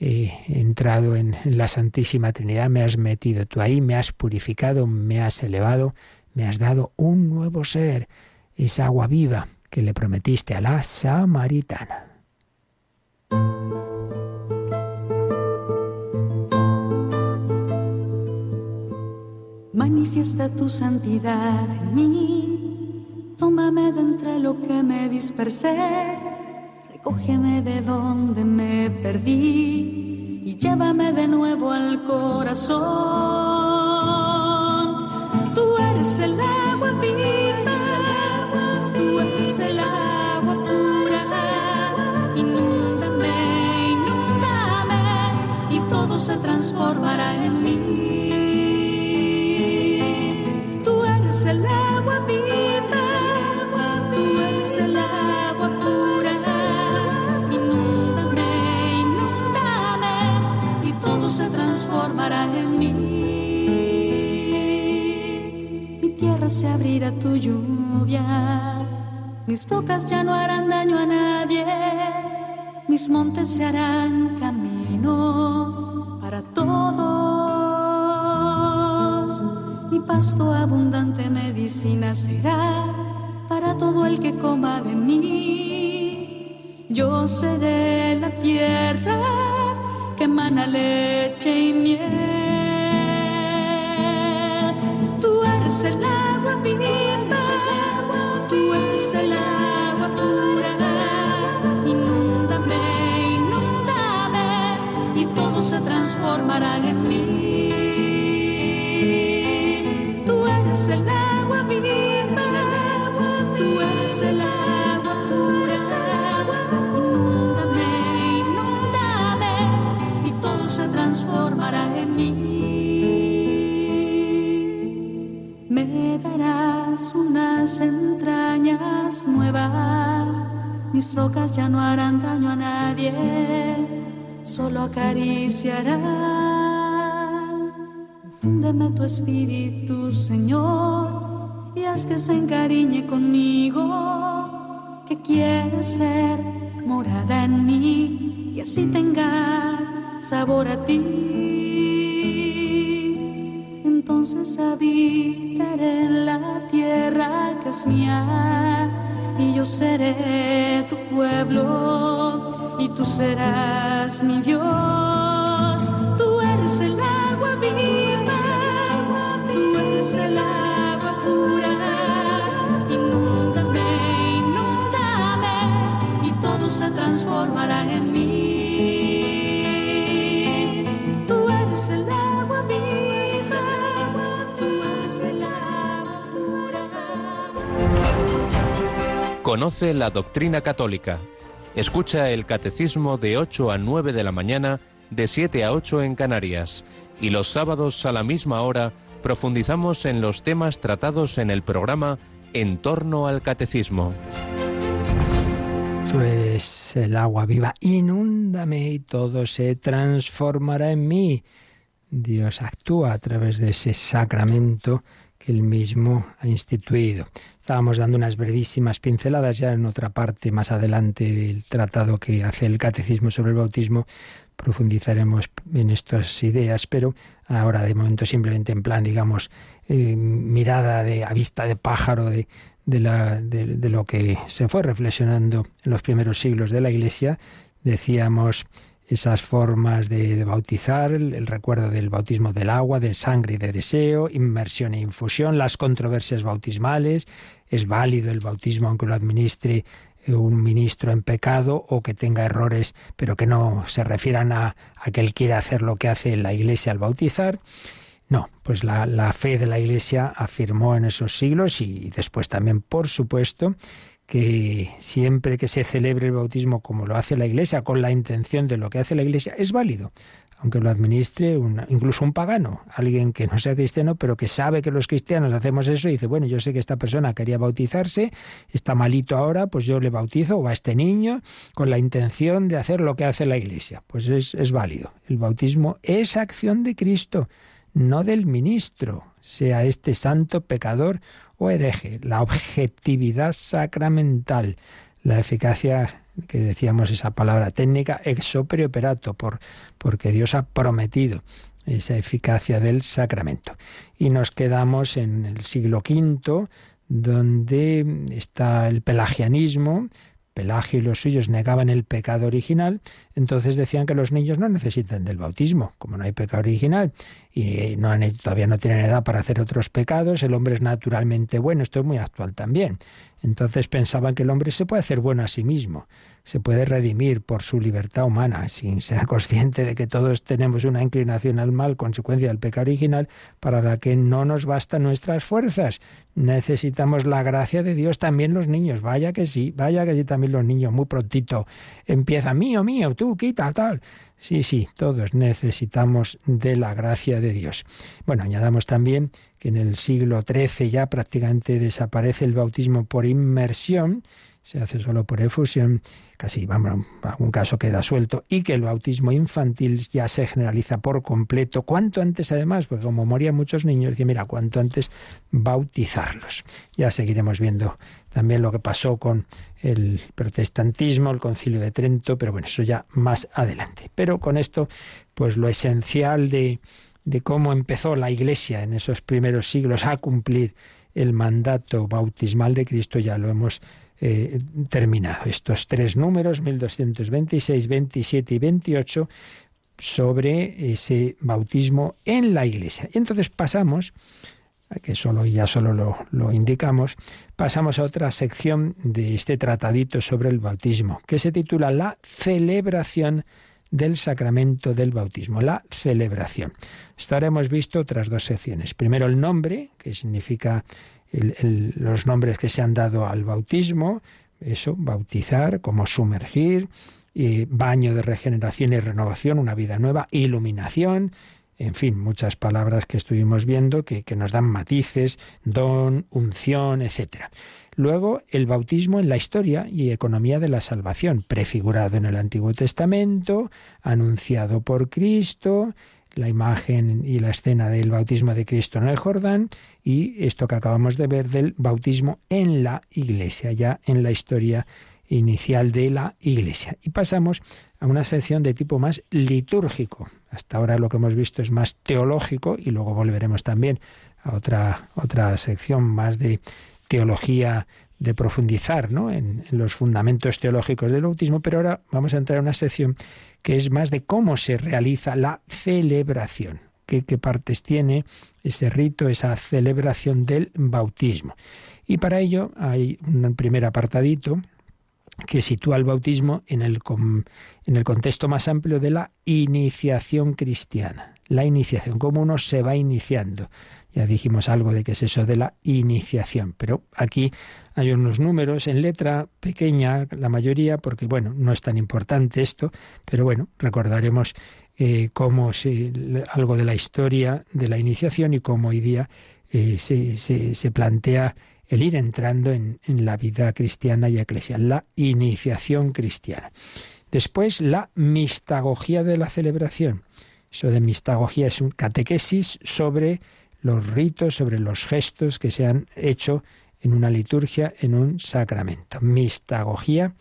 he entrado en la Santísima Trinidad, me has metido tú ahí, me has purificado, me has elevado, me has dado un nuevo ser, esa agua viva que le prometiste a la samaritana. Manifiesta tu santidad en mí, tómame de entre lo que me dispersé, recógeme de donde me perdí y llévame de nuevo al corazón. Tú eres el agua viva, tú eres el agua pura, inúndame, inúndame y todo se transformará en mí. el agua viva, se transformará en mí. Mi tierra se abrirá a tu lluvia, mis rocas ya no harán daño a nadie, mis montes se harán camino para todos pasto abundante medicina será para todo el que coma de mí. Yo seré la tierra que emana leche y miel. Tú eres el agua viva, tú eres el agua pura. Inúndame, inúndame y todo se transformará en mí. Unas entrañas nuevas, mis rocas ya no harán daño a nadie, solo acariciarás Fúndeme tu espíritu, Señor, y haz que se encariñe conmigo, que quiere ser morada en mí y así tenga sabor a ti. Entonces habitaré en la tierra que es mía y yo seré tu pueblo y tú serás mi Dios. Conoce la doctrina católica. Escucha el catecismo de 8 a 9 de la mañana, de 7 a 8 en Canarias, y los sábados a la misma hora profundizamos en los temas tratados en el programa En torno al Catecismo. Tú eres el agua viva, inúndame y todo se transformará en mí. Dios actúa a través de ese sacramento que él mismo ha instituido. Estábamos dando unas brevísimas pinceladas ya en otra parte más adelante del tratado que hace el Catecismo sobre el bautismo. Profundizaremos en estas ideas, pero ahora de momento simplemente en plan, digamos, eh, mirada de, a vista de pájaro de, de, lo que se fue reflexionando en los primeros siglos de la Iglesia, decíamos esas formas de, bautizar, el, recuerdo del bautismo del agua, de sangre y de deseo, inmersión e infusión, las controversias bautismales, es válido el bautismo aunque lo administre un ministro en pecado o que tenga errores, pero que no se refieran a, a que él quiera hacer lo que hace la Iglesia al bautizar. No, pues la, la, fe de la Iglesia afirmó en esos siglos y después también, por supuesto, que siempre que se celebre el bautismo como lo hace la Iglesia, con la intención de lo que hace la Iglesia, es válido, aunque lo administre incluso un pagano, alguien que no sea cristiano, pero que sabe que los cristianos hacemos eso y dice, bueno, yo sé que esta persona quería bautizarse, está malito ahora, pues yo le bautizo o a este niño con la intención de hacer lo que hace la Iglesia. Pues es, es válido. El bautismo es acción de Cristo no del ministro, sea este santo pecador o hereje. La objetividad sacramental, la eficacia que decíamos esa palabra técnica, ex opere operato, por, porque Dios ha prometido esa eficacia del sacramento. Y nos quedamos en el siglo V, donde está el pelagianismo, Pelagio y los suyos negaban el pecado original, entonces decían que los niños no necesitan del bautismo, como no hay pecado original y no han, todavía no tienen edad para hacer otros pecados, el hombre es naturalmente bueno, esto es muy actual también. Entonces pensaban que el hombre se puede hacer bueno a sí mismo, se puede redimir por su libertad humana, sin ser consciente de que todos tenemos una inclinación al mal, consecuencia del pecado original, para la que no nos bastan nuestras fuerzas. Necesitamos la gracia de Dios también los niños, vaya que sí, vaya que sí también los niños, muy prontito empieza mío, mío, tú quita, tal. Sí, sí, todos necesitamos de la gracia de Dios. Bueno, añadamos también que en el siglo XIII ya prácticamente desaparece el bautismo por inmersión, se hace solo por efusión, casi, vamos, algún caso queda suelto, y que el bautismo infantil ya se generaliza por completo, cuanto antes además, porque como morían muchos niños, decía, mira, cuanto antes bautizarlos. Ya seguiremos viendo también lo que pasó con el protestantismo, el concilio de Trento, pero bueno, eso ya más adelante. Pero con esto, pues lo esencial de, de cómo empezó la Iglesia en esos primeros siglos a cumplir el mandato bautismal de Cristo ya lo hemos eh, terminado. Estos tres números, 1226, 27 y 28, sobre ese bautismo en la Iglesia. Y entonces pasamos que solo ya solo lo, lo, indicamos, pasamos a otra sección de este tratadito sobre el bautismo, que se titula La celebración del sacramento del bautismo, la celebración. Hasta ahora hemos visto otras dos secciones. Primero el nombre, que significa los nombres que se han dado al bautismo, eso, bautizar, como sumergir, y baño de regeneración y renovación, una vida nueva, iluminación, en fin, muchas palabras que estuvimos viendo que, que nos dan matices, don, unción, etc. Luego, el bautismo en la historia y economía de la salvación, prefigurado en el Antiguo Testamento, anunciado por Cristo, la imagen y la escena del bautismo de Cristo en el Jordán y esto que acabamos de ver del bautismo en la Iglesia, ya en la historia inicial de la Iglesia. Y pasamos a una sección de tipo más litúrgico. Hasta ahora lo que hemos visto es más teológico y luego volveremos también a otra, otra sección más de teología de profundizar ¿no? en, los fundamentos teológicos del bautismo, pero ahora vamos a entrar en una sección que es más de cómo se realiza la celebración, qué, qué partes tiene ese rito, esa celebración del bautismo. Y para ello hay un primer apartadito que sitúa el bautismo en el, en el contexto más amplio de la iniciación cristiana. la iniciación, cómo uno se va iniciando. Ya dijimos algo de qué es eso de la iniciación, pero aquí hay unos números en letra pequeña, la mayoría, porque bueno, no es tan importante esto, pero bueno, recordaremos eh, cómo se, algo de la historia de la iniciación y cómo hoy día eh, se, se, plantea el ir entrando en, en la vida cristiana y eclesial, la iniciación cristiana. Después, la mistagogía de la celebración. Eso de mistagogía es un catequesis sobre los ritos, sobre los gestos que se han hecho en una liturgia, en un sacramento. Mistagogía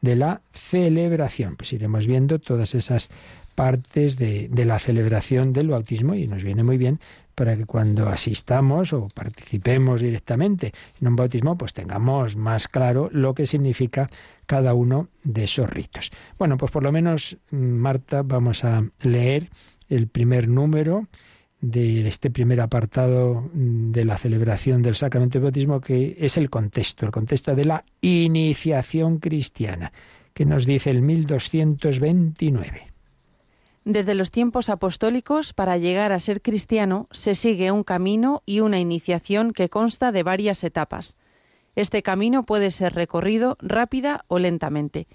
de la celebración. Pues iremos viendo todas esas partes de, la celebración del bautismo y nos viene muy bien para que cuando asistamos o participemos directamente en un bautismo, pues tengamos más claro lo que significa cada uno de esos ritos. Bueno, pues por lo menos, Marta, vamos a leer el primer número de este primer apartado de la celebración del sacramento de bautismo, que es el contexto, el contexto de la iniciación cristiana, que nos dice el 1229. Desde los tiempos apostólicos, para llegar a ser cristiano, se sigue un camino y una iniciación que consta de varias etapas. Este camino puede ser recorrido rápida o lentamente,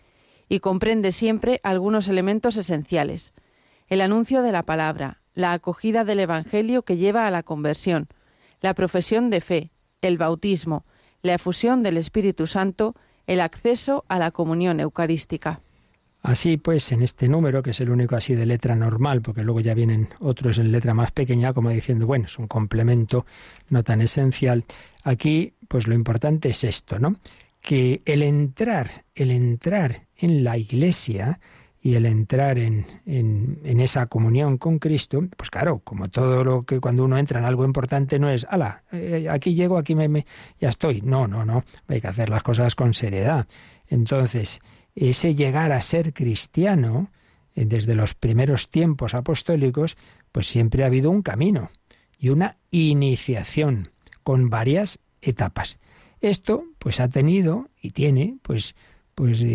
y comprende siempre algunos elementos esenciales. El anuncio de la palabra, la acogida del Evangelio que lleva a la conversión, la profesión de fe, el bautismo, la efusión del Espíritu Santo, el acceso a la comunión eucarística. Así pues, en este número, que es el único así de letra normal, porque luego ya vienen otros en letra más pequeña, como diciendo, bueno, es un complemento no tan esencial, aquí pues lo importante es esto, ¿no? Que el entrar, el entrar en la iglesia, y el entrar en, en, esa comunión con Cristo, pues claro, como todo lo que cuando uno entra en algo importante no es, ala, eh, aquí llego, aquí me, ya estoy. No, no, no, hay que hacer las cosas con seriedad. Entonces, ese llegar a ser cristiano, eh, desde los primeros tiempos apostólicos, pues siempre ha habido un camino y una iniciación con varias etapas. Esto, pues ha tenido y tiene, pues, pues,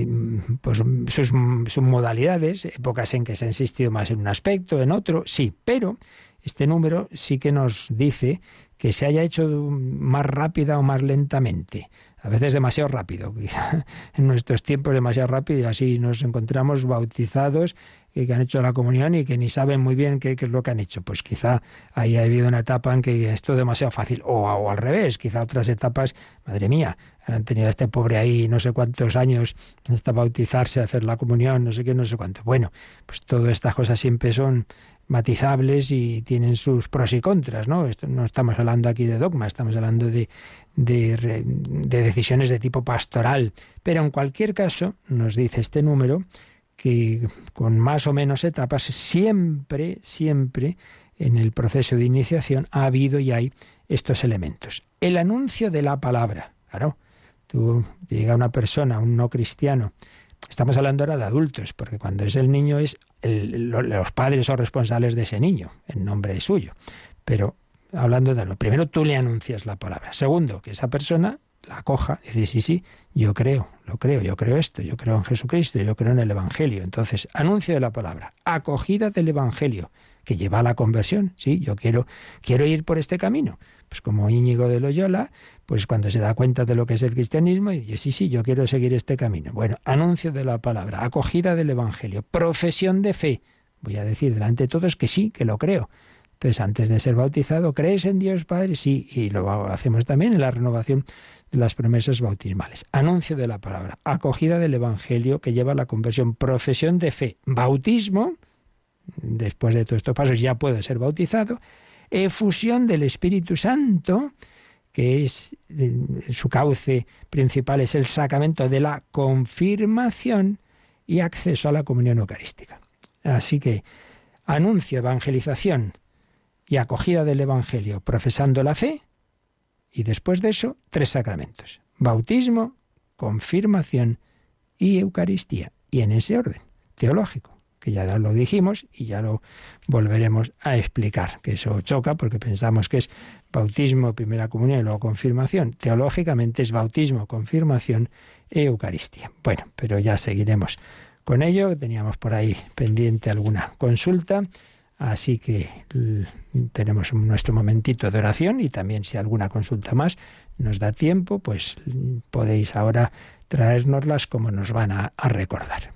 pues sus, modalidades, épocas en que se ha insistido más en un aspecto, en otro, sí, pero este número sí que nos dice que se haya hecho más rápida o más lentamente. A veces demasiado rápido, en nuestros tiempos demasiado rápido y así nos encontramos bautizados que han hecho la comunión y que ni saben muy bien qué, es lo que han hecho. Pues quizá ahí ha habido una etapa en que esto es demasiado fácil, o, o al revés, quizá otras etapas, madre mía, han tenido a este pobre ahí no sé cuántos años hasta bautizarse, hacer la comunión, no sé qué, no sé cuánto. Bueno, pues todas estas cosas siempre son matizables y tienen sus pros y contras, ¿no? Esto, no estamos hablando aquí de dogma, estamos hablando de, de, de decisiones de tipo pastoral. Pero en cualquier caso, nos dice este número, que con más o menos etapas, siempre, siempre en el proceso de iniciación ha habido y hay estos elementos. El anuncio de la palabra. Claro, tú llega una persona, un no cristiano, estamos hablando ahora de adultos, porque cuando es el niño es los padres o responsables de ese niño, en nombre suyo. Pero hablando de lo primero, tú le anuncias la palabra. Segundo, que esa persona la coja dice, sí, sí, yo creo, lo creo, yo creo esto, yo creo en Jesucristo, yo creo en el Evangelio. Entonces, anuncio de la palabra, acogida del Evangelio, que lleva a la conversión. Sí, yo quiero, quiero ir por este camino. Pues como Íñigo de Loyola, pues cuando se da cuenta de lo que es el cristianismo, dice, sí, sí, yo quiero seguir este camino. Bueno, anuncio de la palabra, acogida del Evangelio, profesión de fe. Voy a decir delante de todos que sí, que lo creo. Entonces, antes de ser bautizado, ¿crees en Dios Padre? Sí, y lo hacemos también en la renovación de las promesas bautismales. Anuncio de la palabra, acogida del Evangelio que lleva a la conversión, profesión de fe, bautismo, después de todos estos pasos ya puede ser bautizado, efusión del Espíritu Santo, que es eh, su cauce principal es el sacramento de la confirmación y acceso a la comunión eucarística. Así que anuncio, evangelización y acogida del Evangelio, profesando la fe, y después de eso, tres sacramentos. Bautismo, confirmación y Eucaristía. Y en ese orden, teológico, ya lo dijimos y ya lo volveremos a explicar, que eso choca porque pensamos que es bautismo, primera comunión y luego confirmación. Teológicamente es bautismo, confirmación e Eucaristía. Bueno, pero ya seguiremos con ello. Teníamos por ahí pendiente alguna consulta Así que tenemos nuestro momentito de oración y también si alguna consulta más nos da tiempo, pues podéis ahora traérnoslas como nos van a recordar.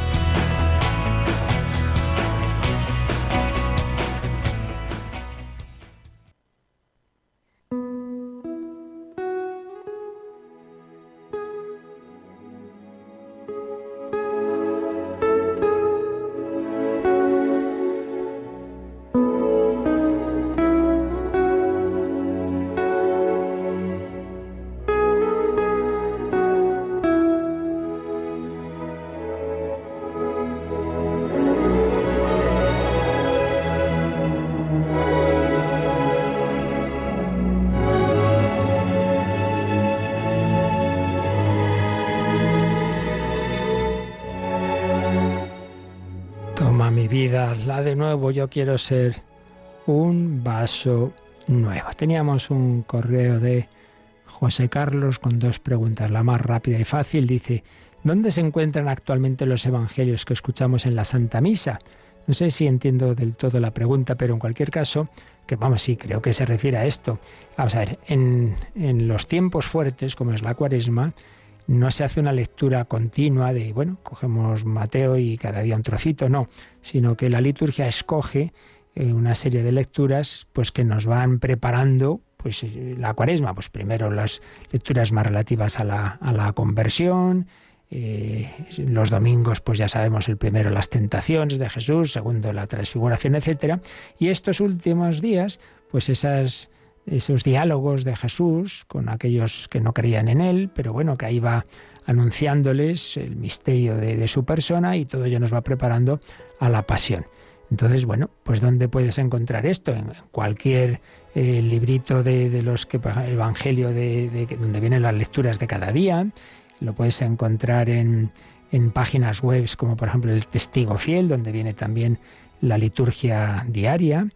nuevo, yo quiero ser un vaso nuevo. Teníamos un correo de José Carlos con dos preguntas. La más rápida y fácil dice, ¿dónde se encuentran actualmente los evangelios que escuchamos en la Santa Misa? No sé si entiendo del todo la pregunta, pero en cualquier caso, que vamos, sí, creo que se refiere a esto. Vamos a ver, en, en los tiempos fuertes, como es la cuaresma, no se hace una lectura continua de, bueno, cogemos Mateo y cada día un trocito, no, sino que la liturgia escoge eh, una serie de lecturas pues que nos van preparando pues eh, la cuaresma, pues primero las lecturas más relativas a la, a la conversión, eh, los domingos, pues ya sabemos, el primero las tentaciones de Jesús, segundo la transfiguración, etcétera, y estos últimos días, pues esas esos diálogos de Jesús con aquellos que no creían en Él, pero bueno, que ahí va anunciándoles el misterio de, su persona y todo ello nos va preparando a la pasión. Entonces, bueno, pues ¿dónde puedes encontrar esto? En cualquier eh, librito de, los que Evangelio de, donde vienen las lecturas de cada día, lo puedes encontrar en, en páginas web como por ejemplo el Testigo Fiel, donde viene también la liturgia diaria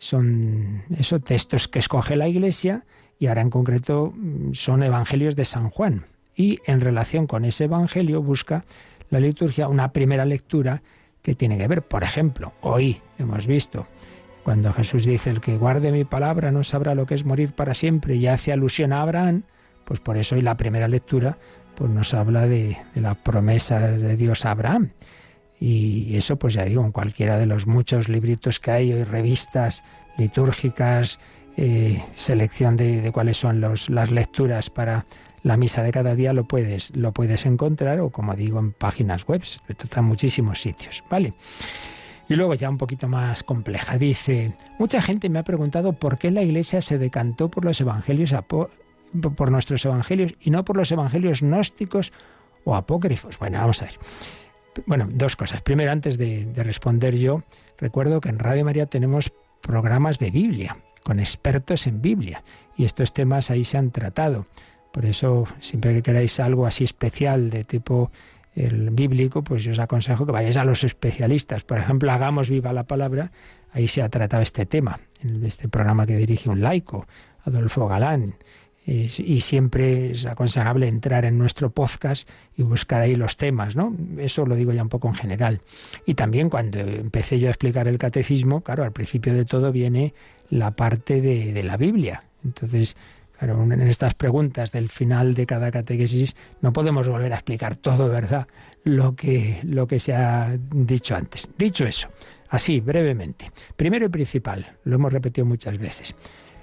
son esos textos que escoge la Iglesia y ahora en concreto mm, son evangelios de San Juan. Y en relación con ese evangelio busca la liturgia una primera lectura que tiene que ver, por ejemplo, hoy hemos visto cuando Jesús dice el que guarde mi palabra no sabrá lo que es morir para siempre y hace alusión a Abraham, pues por eso hoy la primera lectura pues nos habla de, de la promesa de Dios a Abraham. Y eso, pues ya digo, en cualquiera de los muchos libritos que hay, hoy revistas litúrgicas, eh, selección de, cuáles son los, las lecturas para la misa de cada día, lo puedes, lo puedes encontrar, o como digo, en páginas web, en muchísimos sitios, ¿vale? Y luego ya un poquito más compleja. Dice, mucha gente me ha preguntado por qué la Iglesia se decantó por los evangelios, por nuestros evangelios y no por los evangelios gnósticos o apócrifos. Bueno, vamos a ver. Bueno, dos cosas. Primero, antes de, responder yo, recuerdo que en Radio María tenemos programas de Biblia, con expertos en Biblia, y estos temas ahí se han tratado. Por eso, siempre que queráis algo así especial de tipo el bíblico, pues yo os aconsejo que vayáis a los especialistas. Por ejemplo, Hagamos viva la palabra, ahí se ha tratado este tema, en este programa que dirige un laico, Adolfo Galán y siempre es aconsejable entrar en nuestro podcast y buscar ahí los temas, ¿no? Eso lo digo ya un poco en general. Y también cuando empecé yo a explicar el catecismo, claro, al principio de todo viene la parte de, la Biblia. Entonces, claro, en estas preguntas del final de cada catequesis no podemos volver a explicar todo, ¿verdad? Lo que, lo que se ha dicho antes. Dicho eso, así, brevemente. Primero y principal, lo hemos repetido muchas veces.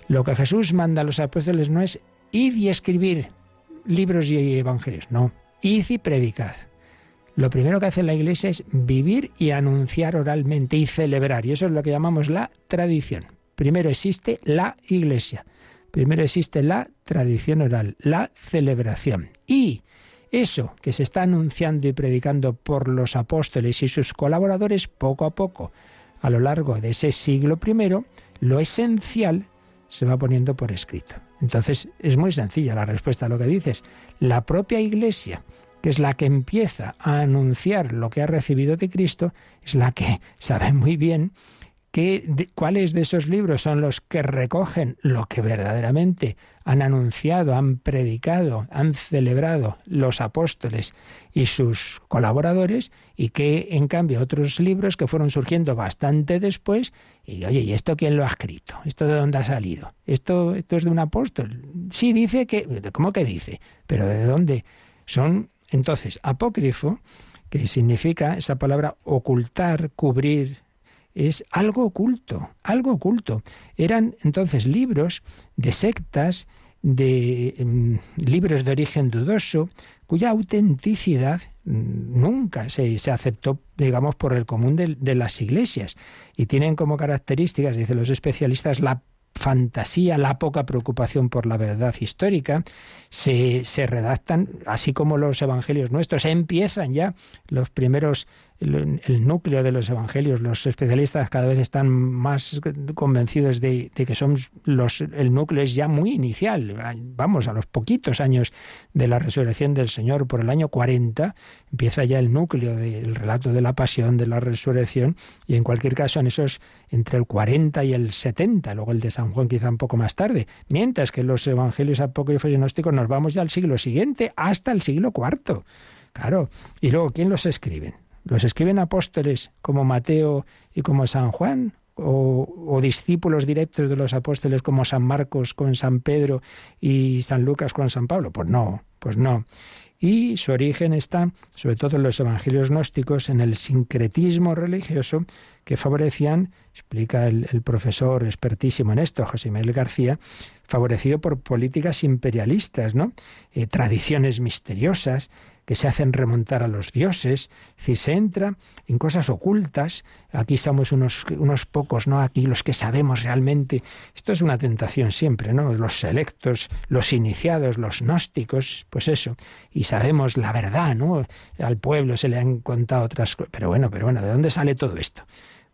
Lo que Jesús manda a los apóstoles no es id y escribir libros y evangelios, no, id y predicad. Lo primero que hace la Iglesia es vivir y anunciar oralmente y celebrar, y eso es lo que llamamos la tradición. Primero existe la Iglesia, primero existe la tradición oral, la celebración. Y Eso que se está anunciando y predicando por los apóstoles y sus colaboradores poco a poco a lo largo de ese siglo I, lo esencial se va poniendo por escrito. Entonces es muy sencilla la respuesta a lo que dices. La propia Iglesia, que es la que empieza a anunciar lo que ha recibido de Cristo, es la que sabe muy bien ¿Cuáles de esos libros son los que recogen lo que verdaderamente han anunciado, han predicado, han celebrado los apóstoles y sus colaboradores? Y que, en cambio, otros libros que fueron surgiendo bastante después, y oye, ¿y esto quién lo ha escrito? ¿Esto de dónde ha salido? ¿Esto, esto es de un apóstol? Sí, dice que. ¿Cómo que dice? ¿Pero de dónde? Son, entonces, apócrifo, que significa esa palabra ocultar, cubrir, es algo oculto, algo oculto. Eran entonces libros de sectas, de em, libros de origen dudoso, cuya autenticidad mm, nunca se, aceptó, digamos, por el común de, de, las iglesias. Y tienen como características, dicen los especialistas, la fantasía, la poca preocupación por la verdad histórica, se, se redactan, así como los evangelios nuestros, empiezan ya los primeros el, núcleo de los evangelios. Los especialistas cada vez están más convencidos de, que somos los, el núcleo es ya muy inicial. Vamos, a los poquitos años de la resurrección del Señor, por el año 40, empieza ya el núcleo del relato de la pasión, de la resurrección, y en cualquier caso en esos entre el 40 y el 70, luego el de San Juan quizá un poco más tarde, mientras que los evangelios apócrifos y gnósticos nos vamos ya al siglo siguiente, hasta el siglo IV. Claro, y luego, ¿quién los escriben? ¿Los escriben apóstoles como Mateo y como San Juan? O, discípulos directos de los apóstoles como San Marcos con San Pedro y San Lucas con San Pablo? Pues no, pues no. Y su origen está, sobre todo en los evangelios gnósticos, en el sincretismo religioso que favorecían, explica el, profesor expertísimo en esto, José Miguel García, favorecido por políticas imperialistas, ¿no? Eh, tradiciones misteriosas, que se hacen remontar a los dioses, es decir, se entra en cosas ocultas, aquí somos unos, unos pocos, ¿no? Aquí los que sabemos realmente, esto es una tentación siempre, ¿no? Los selectos, los iniciados, los gnósticos, pues eso, y sabemos la verdad, ¿no? Al pueblo se le han contado otras cosas, pero bueno, pero bueno, ¿de dónde sale todo esto?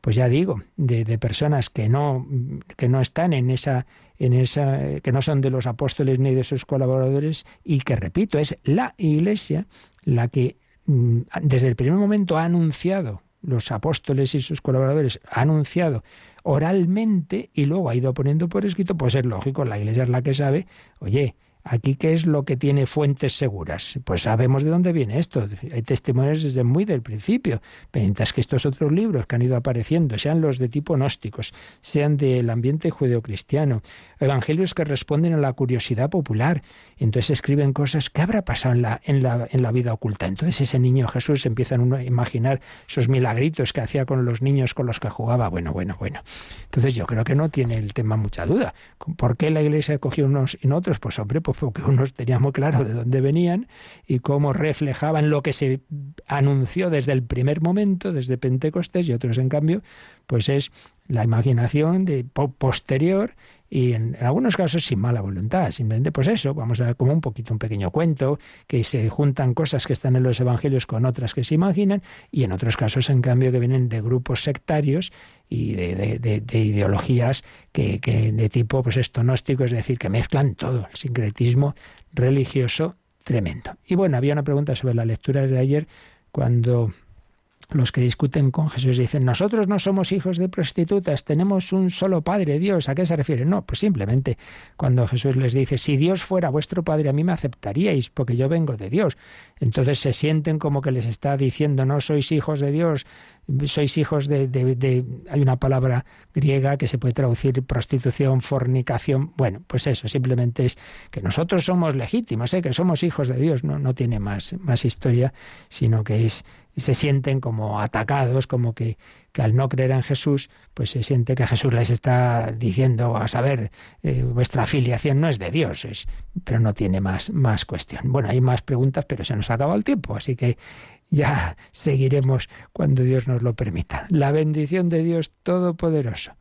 Pues ya digo, de, de, personas que no, que no están en esa, en esa, que no son de los apóstoles ni de sus colaboradores, y que repito, es la Iglesia la que mm, desde el primer momento ha anunciado, los apóstoles y sus colaboradores, ha anunciado oralmente y luego ha ido poniendo por escrito, pues es lógico, la Iglesia es la que sabe, oye, Aquí, ¿qué es lo que tiene fuentes seguras? Pues sabemos de dónde viene esto. Hay testimonios desde muy del principio. Mientras que estos otros libros que han ido apareciendo, sean los de tipo gnósticos, sean del ambiente judeocristiano, evangelios que responden a la curiosidad popular, entonces escriben cosas que habrá pasado en la, en la, en la vida oculta. Entonces ese niño Jesús empieza a imaginar esos milagritos que hacía con los niños con los que jugaba. Bueno, bueno, bueno. Entonces yo creo que no tiene el tema mucha duda. ¿Por qué la iglesia cogió unos y no otros? Pues hombre, pues porque unos teníamos claro de dónde venían y cómo reflejaban lo que se anunció desde el primer momento, desde Pentecostés, y otros, en cambio, pues es la imaginación de posterior y en, algunos casos sin mala voluntad, simplemente pues eso, vamos a ver como un poquito un pequeño cuento, que se juntan cosas que están en los evangelios con otras que se imaginan, y en otros casos, en cambio, que vienen de grupos sectarios y de, ideologías que, que, de tipo pues esto gnóstico, es decir, que mezclan todo, el sincretismo religioso tremendo. Y bueno, había una pregunta sobre la lectura de ayer cuando los que discuten con Jesús dicen, nosotros no somos hijos de prostitutas, tenemos un solo Padre, Dios. ¿A qué se refiere? No, pues simplemente cuando Jesús les dice, si Dios fuera vuestro Padre, a mí me aceptaríais, porque yo vengo de Dios. Entonces se sienten como que les está diciendo, no sois hijos de Dios, sois hijos de, Hay una palabra griega que se puede traducir prostitución, fornicación. Bueno, pues eso, simplemente es que nosotros somos legítimos, ¿eh? que somos hijos de Dios, no, no tiene más, más historia, sino que es se sienten como atacados, como que, que, al no creer en Jesús, pues se siente que Jesús les está diciendo, a saber, eh, vuestra afiliación no es de Dios, es, pero no tiene más, más cuestión. Bueno, hay más preguntas, pero se nos ha acabado el tiempo, así que ya seguiremos cuando Dios nos lo permita. La bendición de Dios Todopoderoso,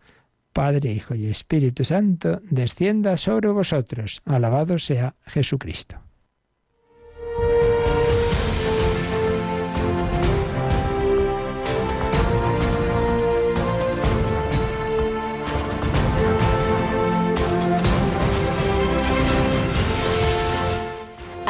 Padre, Hijo y Espíritu Santo, descienda sobre vosotros. Alabado sea Jesucristo.